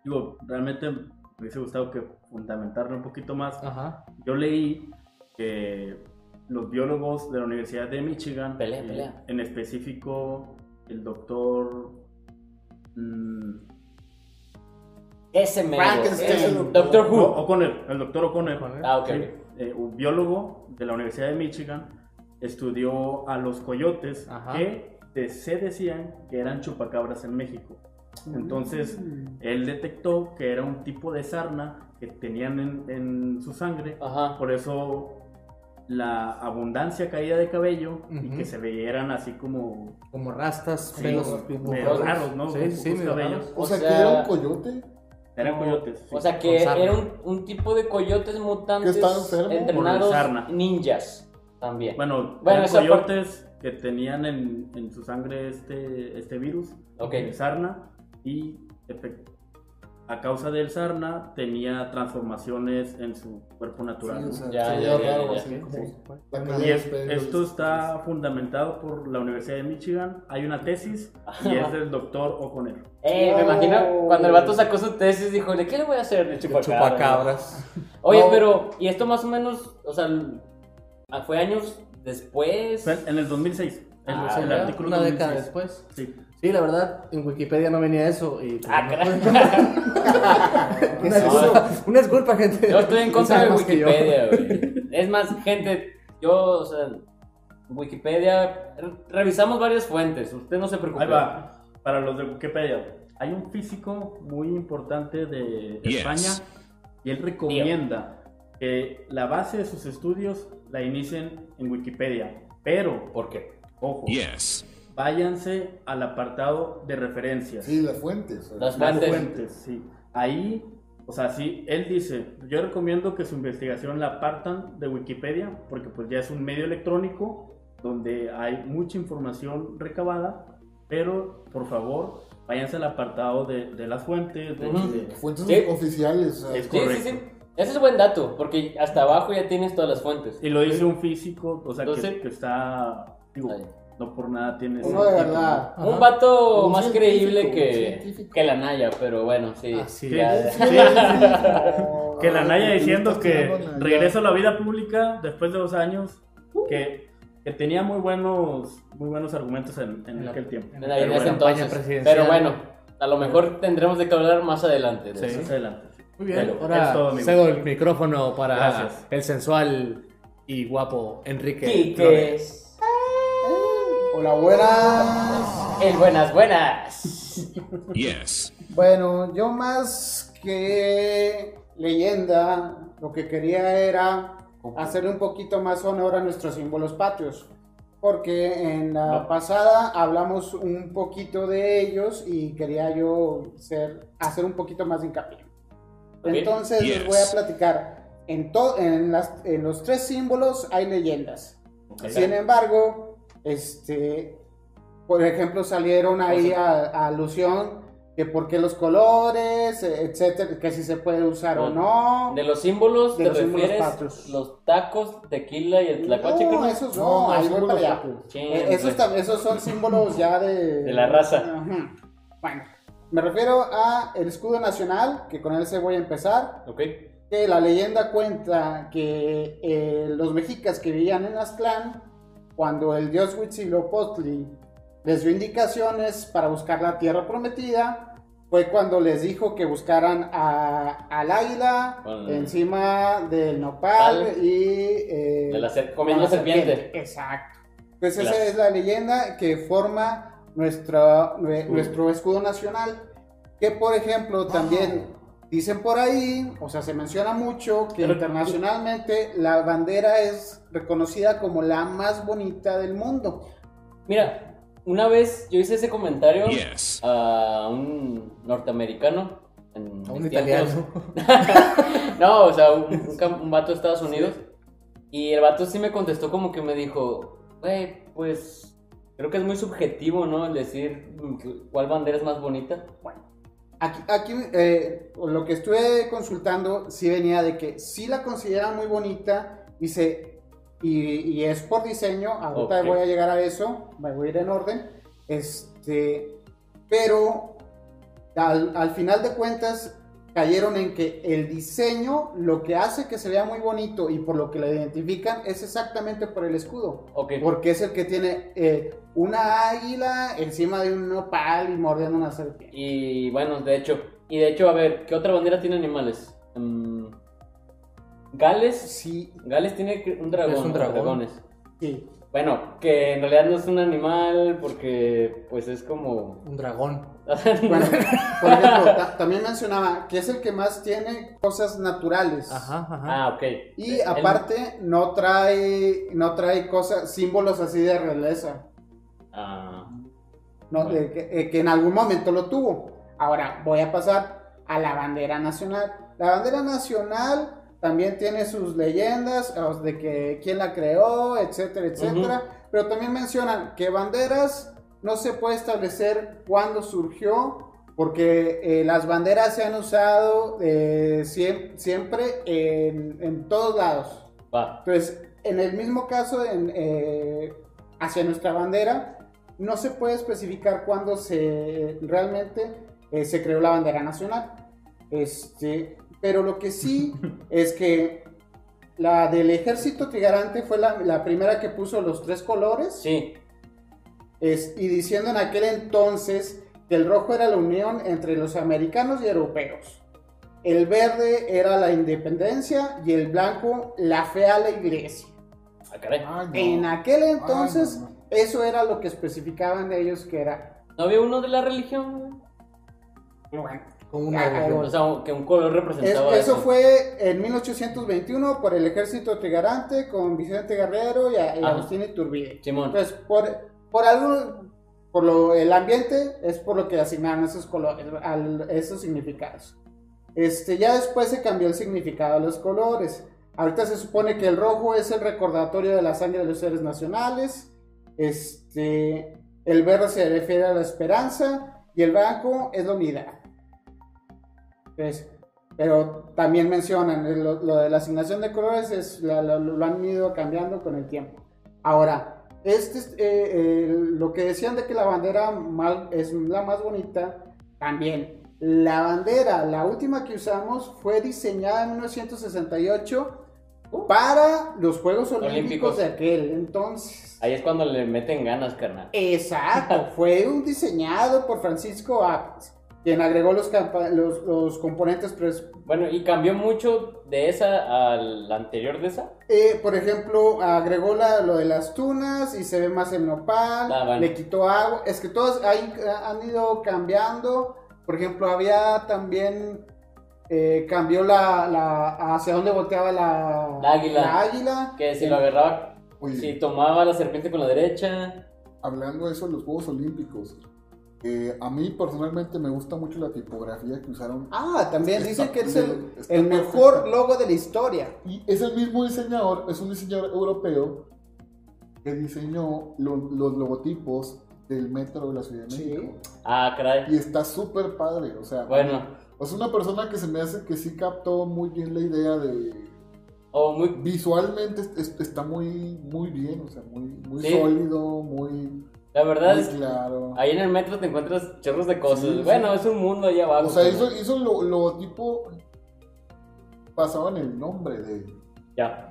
digo, realmente me hubiese gustado que fundamentarlo un poquito más. Ajá. Yo leí que los biólogos de la Universidad de Michigan, Pelea, eh, pelea. en específico el doctor... mm, ese mero. Doctor Who. O'Connor, el doctor O'Connor. Ah, ok. sí, ok. eh, un biólogo de la Universidad de Michigan, estudió a los coyotes Ajá. que de- se decían que eran chupacabras en México. Entonces, él detectó que era un tipo de sarna que tenían en, en su sangre, Ajá. por eso la abundancia caída de cabello y que se veían así como Como rastas, Sí, pelos raros, ¿no? Sí, sí, cabellos. O O sea, sea- que era un coyote eran No, coyotes. sí. O sea que era un, un tipo de coyotes mutantes entrenados ninjas también. Bueno, Bueno, eran coyotes que tenían en, en su sangre este, este virus, sarna, y efect- a causa del sarna tenía transformaciones en su cuerpo natural. Y es- esto está fundamentado por la Universidad de Michigan. Hay una tesis y es del doctor O'Connor. Eh, me No. imagino cuando el vato sacó su tesis dijo, ¿de qué le voy a hacer? De chupacabras. Chupacabras. Oye, No. pero, ¿y esto más o menos, o sea, fue años después? Fue en el 2006. El, Ah, el artículo Una década 2006. después. Sí. Sí, la verdad, en Wikipedia no venía eso. Y, pues, Ah, no- una, disculpa, una disculpa, gente. Yo estoy en contra de. Wikipedia, güey. Es más, gente, yo, o sea, Wikipedia, re- revisamos varias fuentes, usted no se preocupe. Ahí va. Para los de Wikipedia. Hay un físico muy importante de Yes. España y él recomienda que la base de sus estudios la inicien en Wikipedia. Pero, ¿Por qué? ojo, Yes. Váyanse al apartado de referencias. Sí, las fuentes. Las Las fuentes. fuentes, sí. Ahí, o sea, sí, él dice, yo recomiendo que su investigación la partan de Wikipedia, porque pues ya es un medio electrónico donde hay mucha información recabada, pero por favor, váyanse al apartado de, de las fuentes, de- Ujú. de- Fuentes Sí. oficiales. Es Sí, sí, Correcto. sí. Ese es buen dato, porque hasta abajo ya tienes todas las fuentes. y lo dice un físico, o sea, que, Entonces- que está, digo. No por nada tiene ese Uno de verdad. Ajá. Un vato Un más creíble que, que la Naya, pero bueno, sí. Así Que- es. sí, sí, sí. Que la Naya Ah, diciendo que regreso a la vida pública después de dos años, que, que tenía muy buenos, muy buenos argumentos en, en la- aquel tiempo. En, en Pero bueno, entonces. Pero bueno, a lo mejor tendremos de que hablar más adelante. de Sí. eso. más adelante. Muy bien, Pero ahora todo, cedo el micrófono para Gracias. el sensual y guapo Enrique. Quique. Flores. Hola, buenas. El buenas, buenas. Yes. Bueno, yo más que leyenda, lo que quería era hacer un poquito más honor a nuestros símbolos patrios. Porque en la No. pasada hablamos un poquito de ellos y quería yo ser, hacer un poquito más de hincapié. Entonces les Yes. voy a platicar. En, to- en, las- en los tres símbolos hay leyendas. Ok. Sin embargo, este, por ejemplo, salieron ahí a, a alusión que por qué los colores, eh, etcétera, que si se puede usar o no. De los símbolos De te los símbolos refieres patrios. los tacos, tequila y el tlacuache, no, esos no, No, ahí esos voy son para los allá. esos, son símbolos ya de... De la raza. Ajá. Bueno, me refiero a el escudo nacional, que con él se voy a empezar. Ok. que la leyenda cuenta que eh, los mexicas que vivían en Aztlán, cuando el dios Huitzilopochtli les dio indicaciones para buscar la tierra prometida, fue cuando les dijo que buscaran a- al águila encima del nopal Tal. y eh, De la ser- comiendo la serpiente. Exacto. Pues esa es la leyenda que forma nuestra, nue- Escudo. nuestro escudo nacional. Que por ejemplo también dicen por ahí, o sea, se menciona mucho que Pero- internacionalmente la bandera es reconocida como la más bonita del mundo. Mira, una vez yo hice ese comentario Yes. a un norteamericano. En A un italiano. no, o sea, un, un un vato de Estados Unidos. Y el vato sí me contestó como que me dijo, güey, pues creo que es muy subjetivo, ¿no? El decir mm, cuál bandera es más bonita. Aquí, aquí eh, lo que estuve consultando sí venía de que sí la consideran muy bonita dice, y, y es por diseño, ahorita voy a llegar a eso, me voy a ir en orden, este, pero al, al final de cuentas cayeron en que el diseño, lo que hace que se vea muy bonito y por lo que lo identifican es exactamente por el escudo. Ok. Porque es el que tiene eh, una águila encima de un nopal y mordiendo una serpiente. Y bueno, de hecho, y de hecho, a ver, ¿qué otra bandera tiene animales? Mm, Gales. Sí, Gales tiene un dragón. Es un dragón. dragones. sí. Bueno, que en realidad no es un animal porque pues es como... Un dragón. Bueno, por ejemplo, ta- también mencionaba que es el que más tiene cosas naturales. Ajá, ajá. ah, ok. Y El- aparte no trae, no trae cosas, símbolos así de realeza. Ah, ¿no? De que, eh, que en algún momento lo tuvo. Ahora voy a pasar a la bandera nacional. La bandera nacional también tiene sus leyendas de que quién la creó, etcétera, etcétera. Pero también mencionan que banderas no se puede establecer cuándo surgió, porque eh, las banderas se han usado eh, siem- siempre en, en todos lados. Entonces, en el mismo caso, en, eh, hacia nuestra bandera, no se puede especificar cuándo se realmente se creó la bandera nacional. Este, pero lo que sí es que la del ejército trigarante fue la, la primera que puso los tres colores Sí, es- y diciendo en aquel entonces que el rojo era la unión entre los americanos y europeos. El verde era la independencia y el blanco la fe a la iglesia. ah. Ay, no. En aquel entonces, Ay, no, no. eso era lo que especificaban ellos que era. ¿No había uno de la religión? Bueno, Como una Ah. O sea, que un color es- representaba eso fue en 1821 por el ejército trigarante con Vicente Guerrero y, a- y. Agustín Iturbide. Simón. Entonces, por, por algo, por lo, el ambiente, es por lo que asignaron esos colores, al- esos significados. Este, ya después se cambió el significado de los colores. Ahorita se supone que el rojo es el recordatorio de la sangre de los seres nacionales. Este, el verde se refiere a la esperanza y el blanco es la unidad. Pues, pero también mencionan eh, lo, lo de la asignación de colores es lo- lo han ido cambiando con el tiempo. Ahora, este, es, eh, eh, lo que decían de que la bandera mal- es la más bonita, también. La bandera, la última que usamos, fue diseñada en 1968 para los Juegos Olímpicos, Olímpicos. de aquel entonces. Ahí es cuando le meten ganas, carnal. Exacto, fue un diseñado por Francisco Apis, quien agregó los, los, los componentes pres- Bueno, y cambió mucho de esa a la anterior de esa. Eh, por ejemplo, agregó la- lo de las tunas y se ve más el nopal, Ah, bueno. le quitó agua. Es que todos ahí eh, han ido cambiando. Por ejemplo, había también. eh, cambió la, la- hacia dónde volteaba la, La águila. la águila. Que si Eh, lo agarraba, Oye, si tomaba la serpiente con la derecha. hablando de eso, los Juegos Olímpicos. Eh, a mí personalmente me gusta mucho la tipografía que usaron. Ah, también Está dicen que es el, mejor logo de la historia. Y es el mismo diseñador, es un diseñador europeo que diseñó lo- los logotipos del metro de la Ciudad de Sí. México. Ah, caray. Y está súper padre, o sea, Bueno, es una persona que se me hace que sí captó muy bien la idea de... o muy. Visualmente es- es- está muy, muy bien, o sea, muy, muy Sí. sólido, muy, La verdad muy es claro. ahí en el metro te encuentras chorros de cosas. Sí, sí. bueno, es un mundo allá abajo. O sea, hizo, hizo lo, logotipo basado en el nombre de... Ya.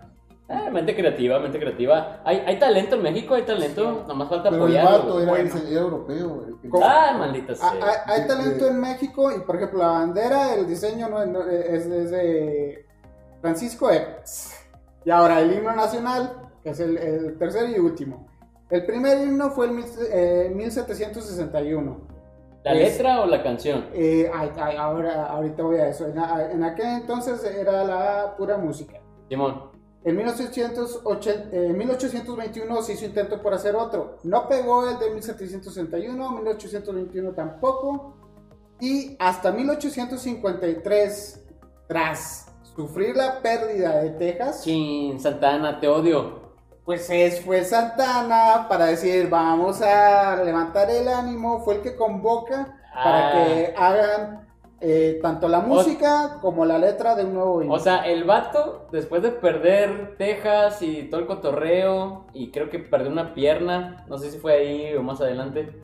Eh, mente creativa, mente creativa. Hay, hay talento en México, hay talento. Nomás falta Pero el vato era, Bueno. era europeo. Ah, maldita Ah, sea. ah, Hay talento en México y, por ejemplo, la bandera, el diseño no, no- es, es de Francisco Eppes. Y ahora el himno nacional, que es el, el tercero y último. El primer himno fue en mil- eh, 1761. ¿La es- letra o la canción? Eh, ay, ay, ahora, ahorita voy a eso. En, aquel entonces era la pura música. Simón. En 1880, eh, 1821 se hizo intento por hacer otro. No pegó el de 1761, 1821 tampoco. Y hasta 1853, tras sufrir la pérdida de Texas, Chin, Santana, te odio. Pues es, fue Santana para decir, vamos a levantar el ánimo. Fue el que convoca para Ah. que hagan eh, tanto la música como la letra de un nuevo himno. O sea, el vato, después de perder Texas y todo el cotorreo, y creo que perdió una pierna, no sé si fue ahí o más adelante,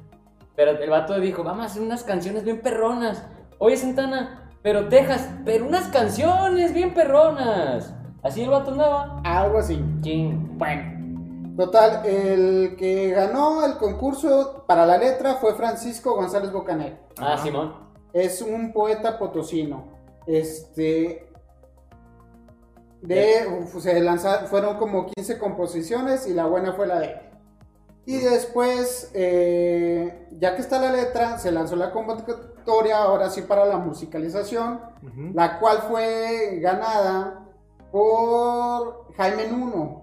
pero el vato dijo, vamos a hacer unas canciones bien perronas. Oye, Santana, pero Texas, pero unas canciones bien perronas. Así el vato andaba. Algo así. Bueno, total, el que ganó el concurso para la letra fue Francisco González Bocanegra. Ah, Simón. Es un poeta potosino. Este. De, uf, se lanzaron, fueron como 15 composiciones y la buena fue la de él. Y después, eh, ya que está la letra, se lanzó la convocatoria, ahora sí para la musicalización, la cual fue ganada por Jaime Nuno.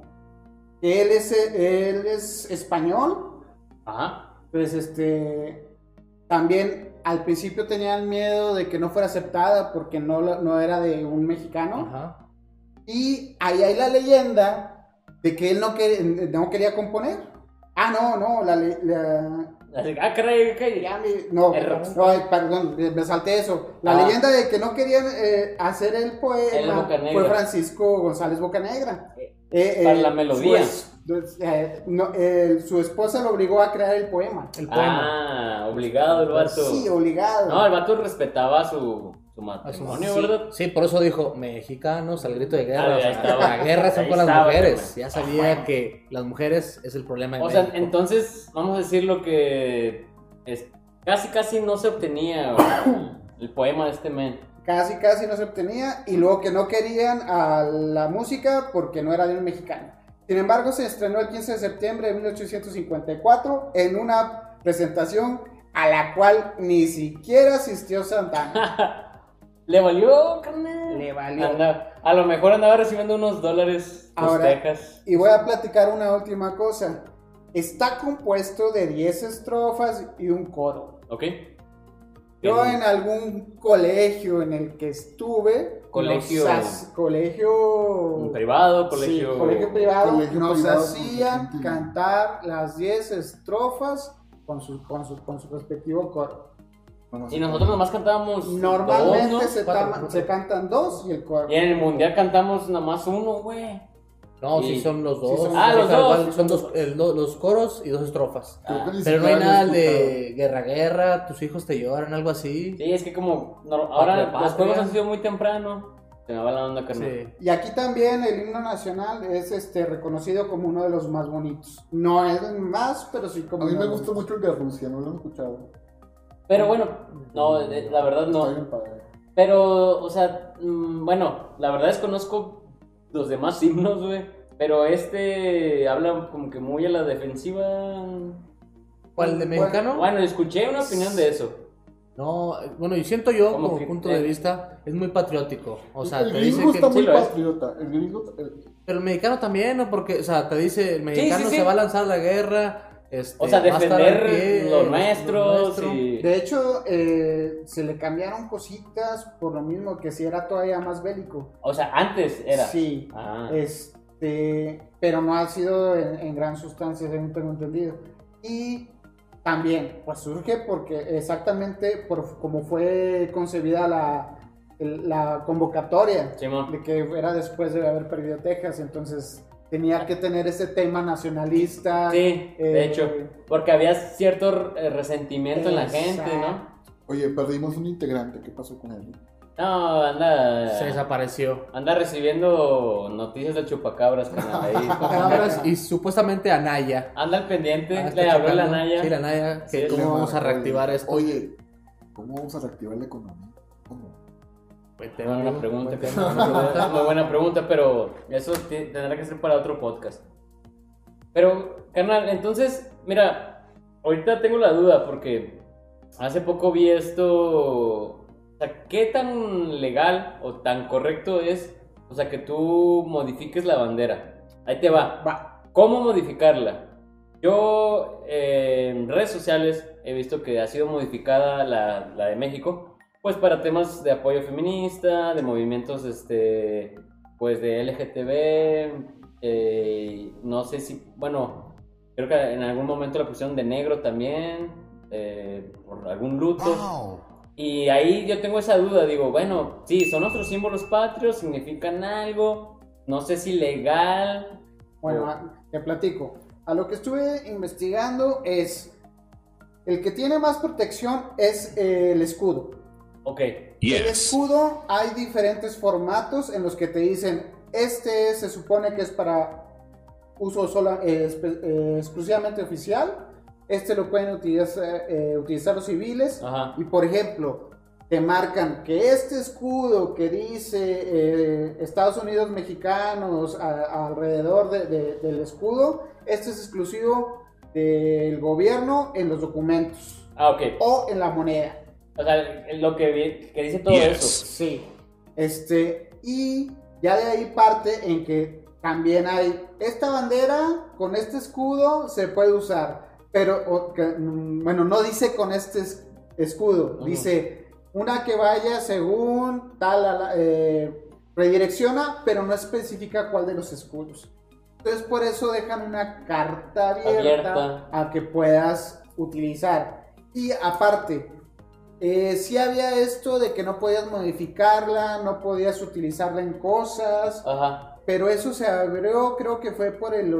Él es, él es español, Ajá. pues este también al principio tenían miedo de que no fuera aceptada porque no, no era de un mexicano. Ajá. Y ahí hay la leyenda de que él no, no quería componer. Ah, no, no, la, la- Así, ah, caray, caray. ya me- no, no, ay, perdón, me salté eso. La Ah. leyenda de que no querían eh, hacer el poema fue Francisco González Bocanegra. Eh, Para eh, la melodía. Su, es- eh, no, eh, su esposa lo obligó a crear el poema. El poema. Ah, obligado el vato. Sí, obligado. No, el vato respetaba su, su matrimonio, sí, ¿verdad? Sí, por eso dijo mexicanos al grito de guerra. Ah, o ya sea, estaba. la guerra son con las estaba, mujeres. Ya sabía que las mujeres es el problema O sea, México. entonces, vamos a decir lo que es, casi casi no se obtenía el poema de este men. Casi, casi no se obtenía. Y luego que no querían a la música porque no era de un mexicano. Sin embargo, se estrenó el 15 de septiembre de 1854 en una presentación a la cual ni siquiera asistió Santana. ¿Le valió, carnal? Le valió. A lo mejor andaba recibiendo unos dólares Ahora- Texas. Y voy a platicar una última cosa. Está compuesto de 10 estrofas y un coro. ¿Ok? Yo en algún colegio en el que estuve, Colegio- nos colegio Un privado, Sí, colegio... privado, Colegio nos privado, hacían cantar las 10 estrofas con su, con su, con su respectivo coro. Vamos Y nosotros nomás cantábamos Normalmente dos, ¿no? se, Cuatro, tama- se cantan dos y el coro. Y en el mundial cantamos nomás uno, güey. No, Y- sí son los dos. Sí, son- Ah, los cual, dos. Son dos, el- los coros y dos estrofas. Ni Pero no hay nada de guerra, guerra, tus hijos te lloran, algo así. Sí, es que como no- ahora los juegos han sido muy temprano. Se me va la onda, carnal. Sí. Y aquí también el himno nacional es este reconocido como uno de los más bonitos. No es el más, pero sí como A mí me los gusta mucho el de Rusia, no lo he escuchado. Pero bueno, no, la verdad no. Pero, o sea, mm, bueno, la verdad desconozco los demás himnos, güey. Pero este habla como que muy a la defensiva. ¿Cuál de mexicano? Bueno, escuché una opinión de eso. No, bueno, y siento yo, Como como que- punto eh. de vista, es muy patriótico. O sea, el te dice gringo que. está muy sí es. patriota. El gringo. el- Pero el mexicano también, ¿no? Porque, o sea, te dice, el mexicano sí, sí. se va a lanzar a la guerra. Este, O sea, defender pie, lo lo nuestros nuestro. y... De hecho, eh, se le cambiaron cositas por lo mismo que si era todavía más bélico. O sea, antes era. Sí. Ah. Este, pero no ha sido en, en gran sustancia, según tengo entendido. Y también, pues surge porque exactamente por como fue concebida la, la convocatoria, Simón. de que era después de haber perdido Texas, entonces tenía que tener ese tema nacionalista. Sí, de eh, hecho. Porque había cierto eh, resentimiento en la gente, ¿no? Oye, perdimos un integrante. ¿Qué pasó con él? No, anda. Se desapareció. Anda recibiendo noticias de chupacabras, canal. Ahí. Cabras y supuestamente Anaya. Anda al pendiente, Ah, le habló la checando. Naya. Sí, la Naya. Sí, Que le cómo vamos a Oye, reactivar esto. Oye, ¿cómo vamos a reactivar la economía? ¿Cómo? Vete, Buena amigo, pregunta. Muy buena pregunta, pero eso te- tendrá que ser para otro podcast. Pero, carnal, entonces, mira, ahorita tengo la duda porque hace poco vi esto. O sea, ¿qué tan legal o tan correcto es? O sea, que tú modifiques la bandera. Ahí te va. Va. ¿Cómo modificarla? Yo eh, en redes sociales he visto que ha sido modificada la, la de México, pues para temas de apoyo feminista, de movimientos, este, pues de LGTB, eh, no sé si, bueno, creo que en algún momento la pusieron de negro también, eh, por algún luto. Y ahí yo tengo esa duda, digo, bueno, sí, son nuestros símbolos patrios, significan algo, no sé si legal. Bueno, a- te platico. A lo que estuve investigando es. El que tiene más protección es eh, el escudo. Ok, El escudo hay diferentes formatos en los que te dicen, este se supone que es para uso sola- eh, eh, exclusivamente oficial, este lo pueden utilizar, eh, utilizar los civiles, ajá. y por ejemplo, te marcan que este escudo que dice Estados Unidos mexicanos a- alrededor de- de- del escudo, este es exclusivo del gobierno en los documentos Ah, ok. o en la moneda. O sea, lo que, que dice todo eso. Sí. Este, y ya de ahí parte en que también hay esta bandera con este escudo se puede usar, pero o que, mm, bueno, no dice con este es- escudo, Ujú. dice una que vaya según tal eh, redirecciona, pero no especifica cuál de los escudos. Entonces por eso dejan una carta abierta, Abierta. a que puedas utilizar. Y aparte, eh, sí había esto de que no podías modificarla, no podías utilizarla en cosas, Ajá. pero eso se abrió, creo que fue por el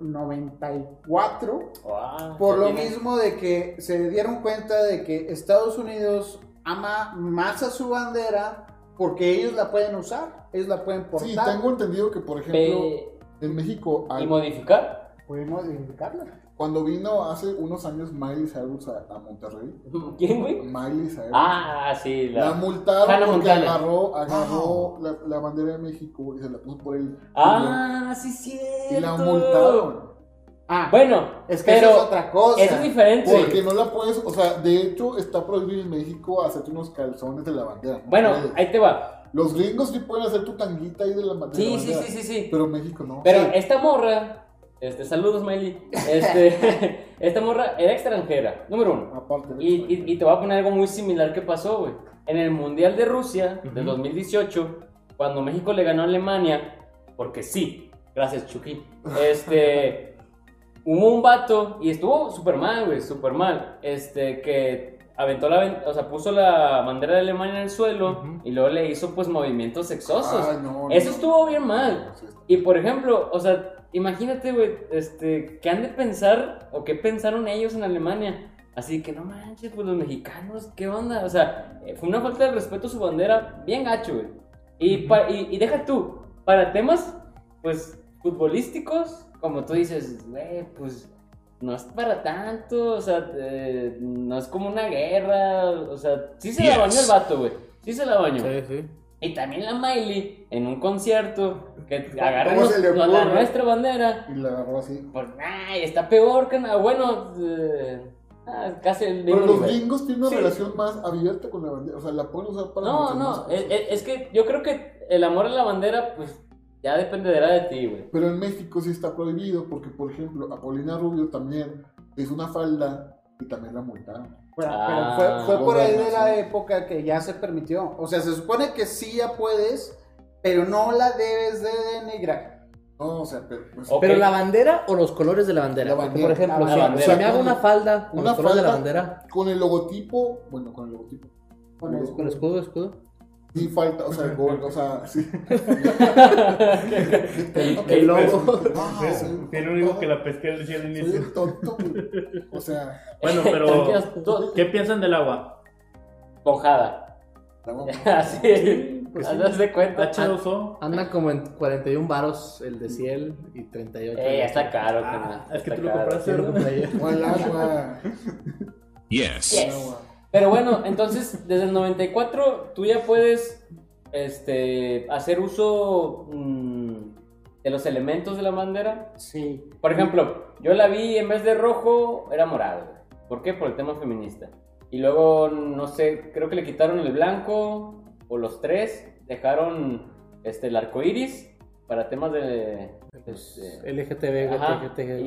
94, Ah, por lo mismo de que se dieron cuenta de que Estados Unidos ama más a su bandera porque ellos la pueden usar, ellos la pueden portar, Sí, tengo entendido que, por ejemplo, Pe- en México, ¿Y al- modificar? pueden modificarla. Cuando vino hace unos años Miley Cyrus a, a Monterrey, ¿Quién, güey? Miley Cyrus, Ah, sí, la la... multaron Hannah porque Montana. agarró, agarró la, la bandera de México y se la puso por el Ah, sí, cierto. y la multaron. Ah, Bueno, es que pero eso es otra cosa. eso es diferente. Porque no la puedes, o sea, de hecho está prohibido en México hacerte unos calzones de la bandera. no Bueno, ahí te va. Los gringos sí pueden hacer tu tanguita ahí de la, de la Sí, sí, bandera. sí, sí, sí. Pero México no. Pero Sí. esta morra, este, saludos, Miley. Este, esta morra era extranjera, número uno. Aparte de Y, eso, y- y te voy a poner algo muy similar que pasó, güey. En el Mundial de Rusia del 2018, cuando México le ganó a Alemania, porque sí, gracias Chucky, este, hubo un vato, y estuvo súper mal, güey, súper mal, este, que aventó la, o sea, puso la bandera de Alemania en el suelo y luego le hizo, pues, movimientos sexosos. Ay, no, no. Eso estuvo bien mal. Y por ejemplo, o sea, imagínate, güey, este, ¿qué han de pensar o qué pensaron ellos en Alemania? Así que no manches, pues los mexicanos, ¿qué onda? O sea, eh, fue una falta de respeto a su bandera, bien gacho, güey. Y, pa- y, y deja tú, para temas, pues, futbolísticos, como tú dices, güey, pues, no es para tanto, o sea, eh, no es como una guerra, o sea, sí se la bañó el vato, güey, sí se la bañó. Sí, sí. Y también la Miley en un concierto que ¿Cómo agarramos se le la, nuestra bandera. Y la agarró así. Pues, ay, está peor que nada. Bueno, eh, ah, casi el Pero los nivel. gringos tienen una Sí. relación más abierta con la bandera. O sea, la pueden usar para No, no, cosas. es, es- que yo creo que el amor a la bandera, pues ya dependerá de ti, güey. Pero en México sí está prohibido porque, por ejemplo, Apolina Rubio también es una falda y también la multaron. Ah, pero fue, fue por ahí de la época que ya se permitió. O sea, se supone que sí ya puedes, pero no la debes de denigrar. No, o sea, pero, pues. ¿Pero la bandera o los colores de la bandera? La Porque, bandera. por ejemplo, La si, bandera. si me hago una falda con Una los colores de la falda bandera, con el logotipo, bueno, con el logotipo. Con el con escudo, escudo. Sí falta, o sea, el gol, o sea, sí. El logo. Fui el único que la pesqué decía al Soy inicio. el tonto. O sea, Bueno, pero ¿qué piensan del agua? Mojada. Así, pues haz sí. de cuenta. H2O. Anda como en 41 varos el de Ciel y 38. Eh, ya está caro, Ah, es que está tú lo compraste. O el agua. Yes. Yes. Pero bueno, entonces desde el 94 tú ya puedes este, hacer uso mm, de los elementos de la bandera. Sí. Por ejemplo, yo la vi en vez de rojo era morado. ¿Por qué? Por el tema feminista. Y luego, no sé, creo que le quitaron el blanco o los tres, dejaron este, el arco iris para temas de... este, LGTB, Ajá, y de-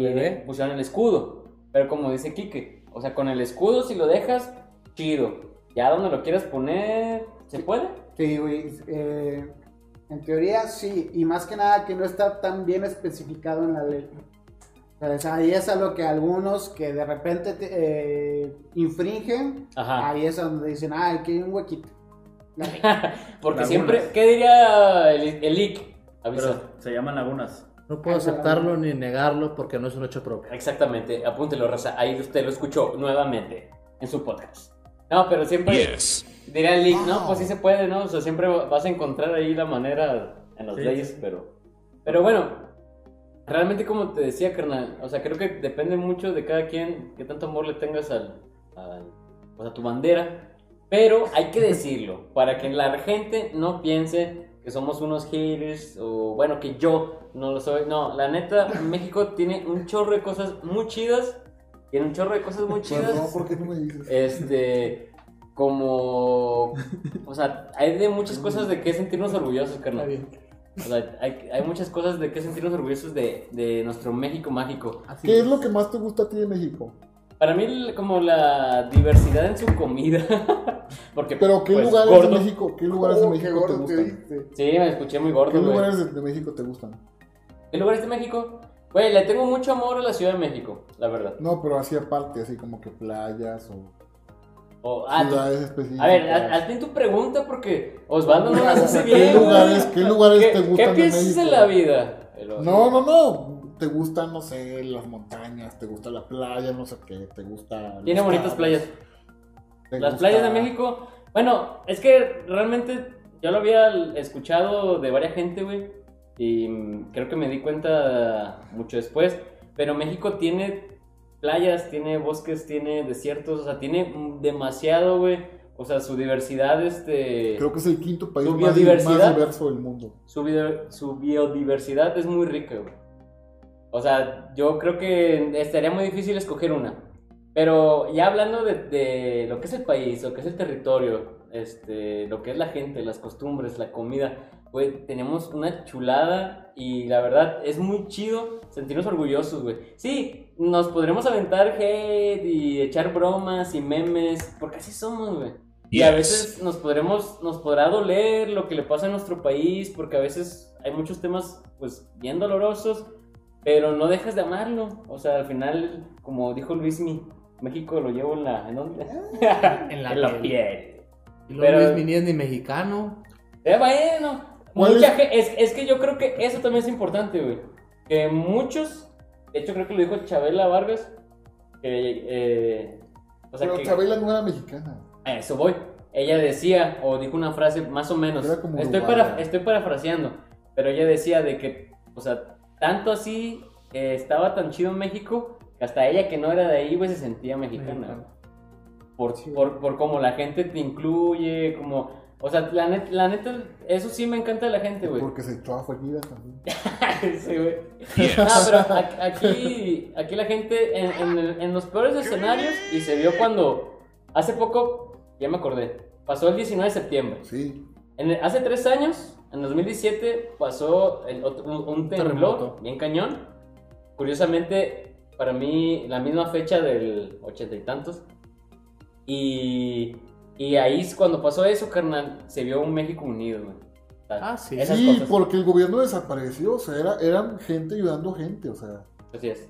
LGTB. pusieron el escudo. Pero como dice Kike, o sea, con el escudo si lo dejas, chido. Ya donde lo quieras poner, ¿se puede? Sí, güey. eh, en teoría sí, y más que nada que no está tan bien especificado en la ley. O sea, ahí es a lo que algunos que de repente te, eh, infringen, Ajá. ahí es donde dicen, ah, aquí hay un huequito. Porque Lagunas. siempre, ¿qué diría el, el IC? Pero se llaman lagunas. No puedo aceptarlo ni negarlo porque no es un hecho propio. Exactamente, apúntelo, Raza. Ahí usted lo escuchó nuevamente en su podcast. No, pero siempre Yes. diría el IC, no, pues sí se puede, ¿no? O sea, siempre vas a encontrar ahí la manera en las Sí, leyes, sí. pero. Pero bueno, realmente como te decía, carnal, o sea, creo que depende mucho de cada quien, qué tanto amor le tengas al, al- pues, a tu bandera. Pero hay que decirlo, para que la gente no piense que somos unos haters, o bueno, que yo no lo soy. No, la neta, México tiene un chorro de cosas muy chidas. Tiene un chorro de cosas muy Pues no, chidas. ¿por qué no me dices? Este, como, o sea, hay de muchas cosas de qué sentirnos orgullosos, Está carnal. bien. O sea, hay, hay muchas cosas de qué sentirnos orgullosos de, de nuestro México mágico. Así ¿Qué es lo que más te gusta a ti de México? Para mí, como la diversidad en su comida. Porque, Pero ¿qué pues, lugares gordo. de México, qué lugares de Oh, qué México te gordo te gustan? Sí, me escuché muy ¿Qué gordo, güey. lugares de, de México te gustan? ¿Qué lugares de México? Güey, le tengo mucho amor a la Ciudad de México, la verdad. No, pero así aparte, así como que playas o O, ah, ciudades específicas. a ver, haz- hazte tu pregunta porque Osvaldo no las hace ¿Qué bien. güey. lugares- qué lugares ¿Qué- te gustan ¿Qué de piensas México? en la vida? No, no, no. Te gustan, no sé, las montañas, te gusta la playa, no sé qué, te gusta. Tiene bonitas playas. Las gusta- playas de México, bueno, es que realmente yo lo había escuchado de varias gente, güey, y mm, creo que me di cuenta mucho después, pero México tiene playas, tiene bosques, tiene desiertos, o sea, tiene demasiado, güey, o sea, su diversidad, este, Creo que es el quinto país más, más diverso del mundo. su, su biodiversidad es muy rica, güey. O sea, yo creo que estaría muy difícil escoger una. Pero ya hablando de, de lo que es el país, lo que es el territorio, este, lo que es la gente, las costumbres, la comida, güey, tenemos una chulada y la verdad es muy chido sentirnos orgullosos, güey. Sí, nos podremos aventar hate y echar bromas y memes, porque así somos, güey. Y a veces nos podremos, nos podrá doler lo que le pasa a nuestro país, porque a veces hay muchos temas, pues, bien dolorosos, pero no dejas de amarlo. O sea, al final, como dijo Luismi, México lo llevo en la, ¿en dónde? En la en la piel. piel. Y luego Pero- Luis Mini es ni mexicano. Eh, bueno, ¿Cuál mucha es? es? Es, que yo creo que eso también es importante, güey. Que muchos, de hecho creo que lo dijo Chabela Vargas, que, eh, o sea, pero que, Chabela no era mexicana. A eso voy. Ella decía, o dijo una frase más o menos. Estoy, para, estoy parafraseando. Pero ella decía de que, o sea, tanto así eh, estaba tan chido en México que hasta ella que no era de ahí, güey, se sentía mexicana. Mexicana. Por, Sí. por, por cómo la gente te incluye, como. O sea, la, net- la neta, eso sí me encanta de la gente, güey. Porque se echó a también. Sí, güey. Yes. No, pero a- aquí, aquí la gente en, en- en los peores escenarios y se vio cuando hace poco, ya me acordé, pasó el 19 de septiembre. Sí. En el- hace tres años, en 2017, pasó el otro- un, un temblor bien cañón. Curiosamente, para mí, la misma fecha del ochenta y tantos. Y, y ahí cuando pasó eso, carnal, se vio un México unido, güey. O sea, Ah, sí. esas Sí, cosas. porque el gobierno desapareció. O sea, era, eran gente ayudando gente. O sea, Así es.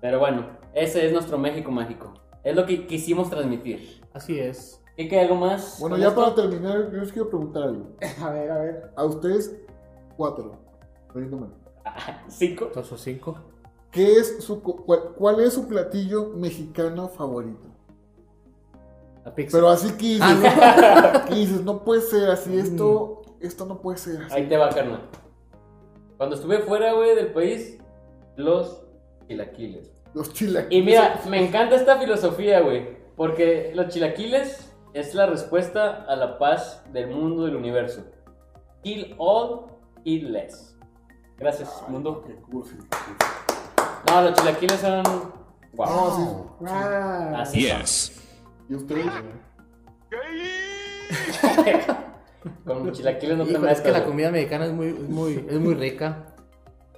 Pero bueno, ese es nuestro México mágico. Es lo que quisimos transmitir. Así es. ¿Y que algo más? bueno, ya esto? para terminar, yo les quiero preguntar algo. A ver, a ver. A ustedes, cuatro, rindiéndome. ¿Cinco? Dos o cinco. ¿Qué es su, cu- cuál, cuál es su platillo mexicano favorito? Pero así que dices, Ah, que dices, no puede ser así, esto, esto no puede ser así. Ahí te va, carnal. Cuando estuve fuera, güey, del país, los chilaquiles. Los chilaquiles. Y mira, me encanta esta filosofía, güey. Porque los chilaquiles es la respuesta a la paz del mundo, del universo. Kill all, kill less. Gracias, mundo. Qué cursi. No, los chilaquiles son. No, Wow. sí. Ah, Así. Yes. ¿Y ustedes? Con chilaquiles no te Híjole, es que la comida mexicana es muy, es muy, es muy rica.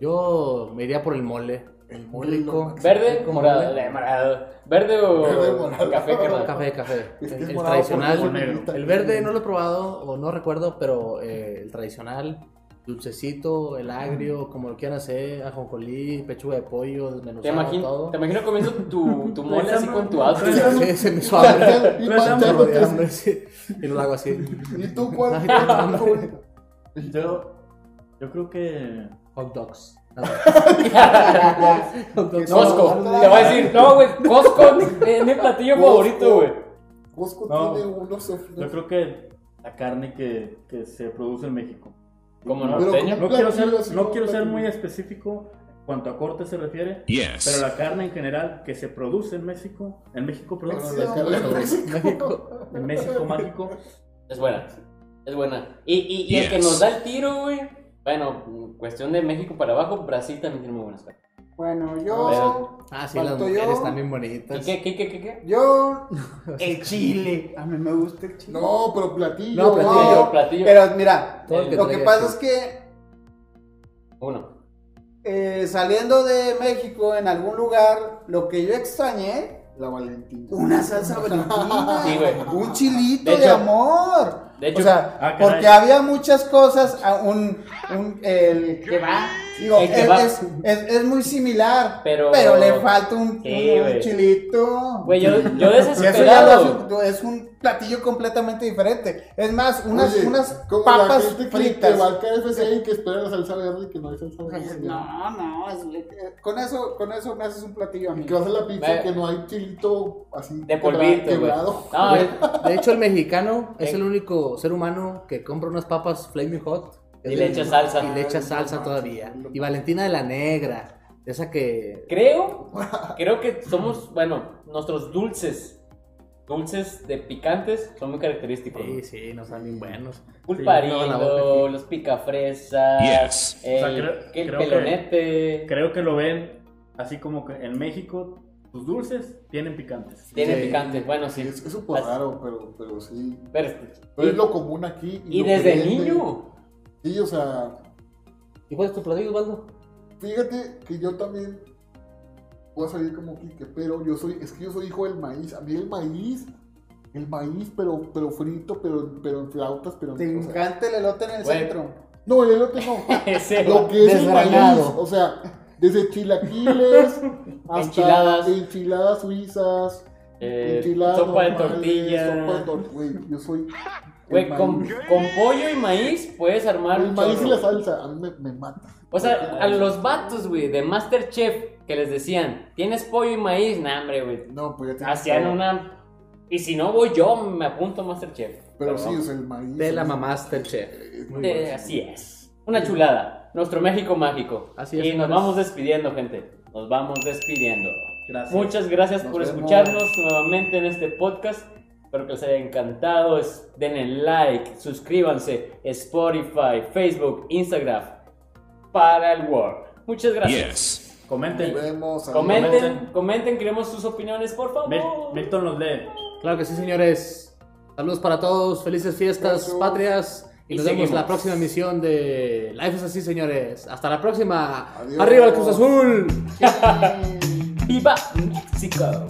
Yo me iría por el mole. El mole rico. no- ¿Verde? Morado. mole. eh, morado. ¿Verde o Verde, morado. café, carnal? Café, café. Es que El, es el morado tradicional. El verde no lo he probado o no recuerdo, pero eh, el tradicional, dulcecito, el agrio, como lo quieran hacer, ajonjolí, pechuga de pollo, Te desmenuzado, imagino, todo. te imagino comiendo tu, tu mole así con tu outfit. Sí, se me suave. Y Pero Me manchándote de hambre, sí. Y lo hago así. ¿Y tú cuál? Hambre. Yo, yo creo que Hot dogs. Costco. Te voy a decir, no, güey, Costco es mi platillo favorito, güey. Costco No. tiene unos yo creo que la carne que, que se produce en México. Como norteño. no quiero ser, no quiero ser muy específico en cuanto a corte se refiere, Yes. pero la carne en general que se produce en México, en México, la carne de México. México. en México mágico, Es buena. Es buena. Y, y, y el que nos da el tiro, güey. Bueno, cuestión de México para abajo, Brasil también tiene muy buenas carnes. Bueno, yo. Ah, sí, las mujeres yo. están bien ¿Y bonitas. qué, qué, qué, qué? qué? Yo. El chile. A mí me gusta el chile. No, pero platillo. No, platillo. No, platillo. Pero mira, el lo que pasa chile. es que Uno. eh, saliendo de México en algún lugar, lo que yo extrañé, La Valentina. una salsa valentina, Sí, güey. un chilito De amor. de hecho- o sea, Ah, porque había muchas cosas, a un, un el que va, digo, es, es, es- es muy similar, Pero- le falta un, Sí, un güey. chilito. Güey, yo, yo Y eso ya lo desesperado. es un platillo completamente diferente. Es más, unas, Oye, unas como la papas gente que, fritas. que va al KFC y que espera la salsa verde y que no hay salsa verde. No, no, es- eh, con eso, con eso me haces un platillo a mí. que vas a la pizza que no hay chilito así De polvito, güey. quebrado. No, De, hecho, el mexicano es el único ser humano que compra unas papas Flaming Hot. Y le echa salsa. Y le echa salsa todavía. Y Valentina de la Negra. Esa que. creo, creo que somos, bueno, nuestros dulces, dulces de picantes son muy característicos. Sí, sí, no están bien buenos. Aquí. los picafresas, Yes. el, O sea, creo- que el creo que- pelonete. creo que lo ven así como que en México tus dulces tienen picantes. Tienen Sí. picantes, bueno, sí. Es, es súper raro, pero, pero sí. Pero- Pero y, es lo común aquí. y que desde niño. Sí, o sea, ¿Y cuál es tu platillo, Osvaldo? fíjate que yo también voy a salir como Quique, pero yo soy, es que yo soy hijo del maíz. A mí el maíz, el maíz, pero, pero frito, pero, pero en flautas, pero Te o sea, encanta el elote en el centro. No, el elote no. Lo que es el maíz, Desgranado. o sea, desde chilaquiles hasta Enchiladas. enchiladas suizas, eh, enchiladas sopa de normales, tortilla. sopa de tor- güey, yo soy Güey, con, con pollo y maíz puedes armar el un maíz y chorro. la salsa, a mí me, me mata. O sea, a los vatos, güey, de Masterchef que les decían, ¿tienes pollo y maíz? Nah, hombre, güey. No, pues ya tienes Hacían todo. una... Y si no voy yo, me apunto a Masterchef. Pero Pero sí, sea, el maíz. De la es- mamás del chef. es muy Eh, bueno. así es. Una chulada. Nuestro México mágico. Así es, Y nos vamos despidiendo, gente. Nos vamos despidiendo. Gracias. Muchas gracias Nos por vemos. escucharnos nuevamente en este podcast. Espero que les haya encantado. Es- Denle like, suscríbanse. Spotify, Facebook, Instagram. Para el World. Muchas gracias. Yes. Comenten. Nos vemos. Comenten, comenten, queremos sus opiniones, por favor. Mil- Milton los lee. Claro que sí, señores. Saludos para todos. Felices fiestas patrias. Y, Y nos vemos en la próxima emisión de Life es así, señores. Hasta la próxima. Adiós. Arriba el Cruz Azul. ¡Viva México!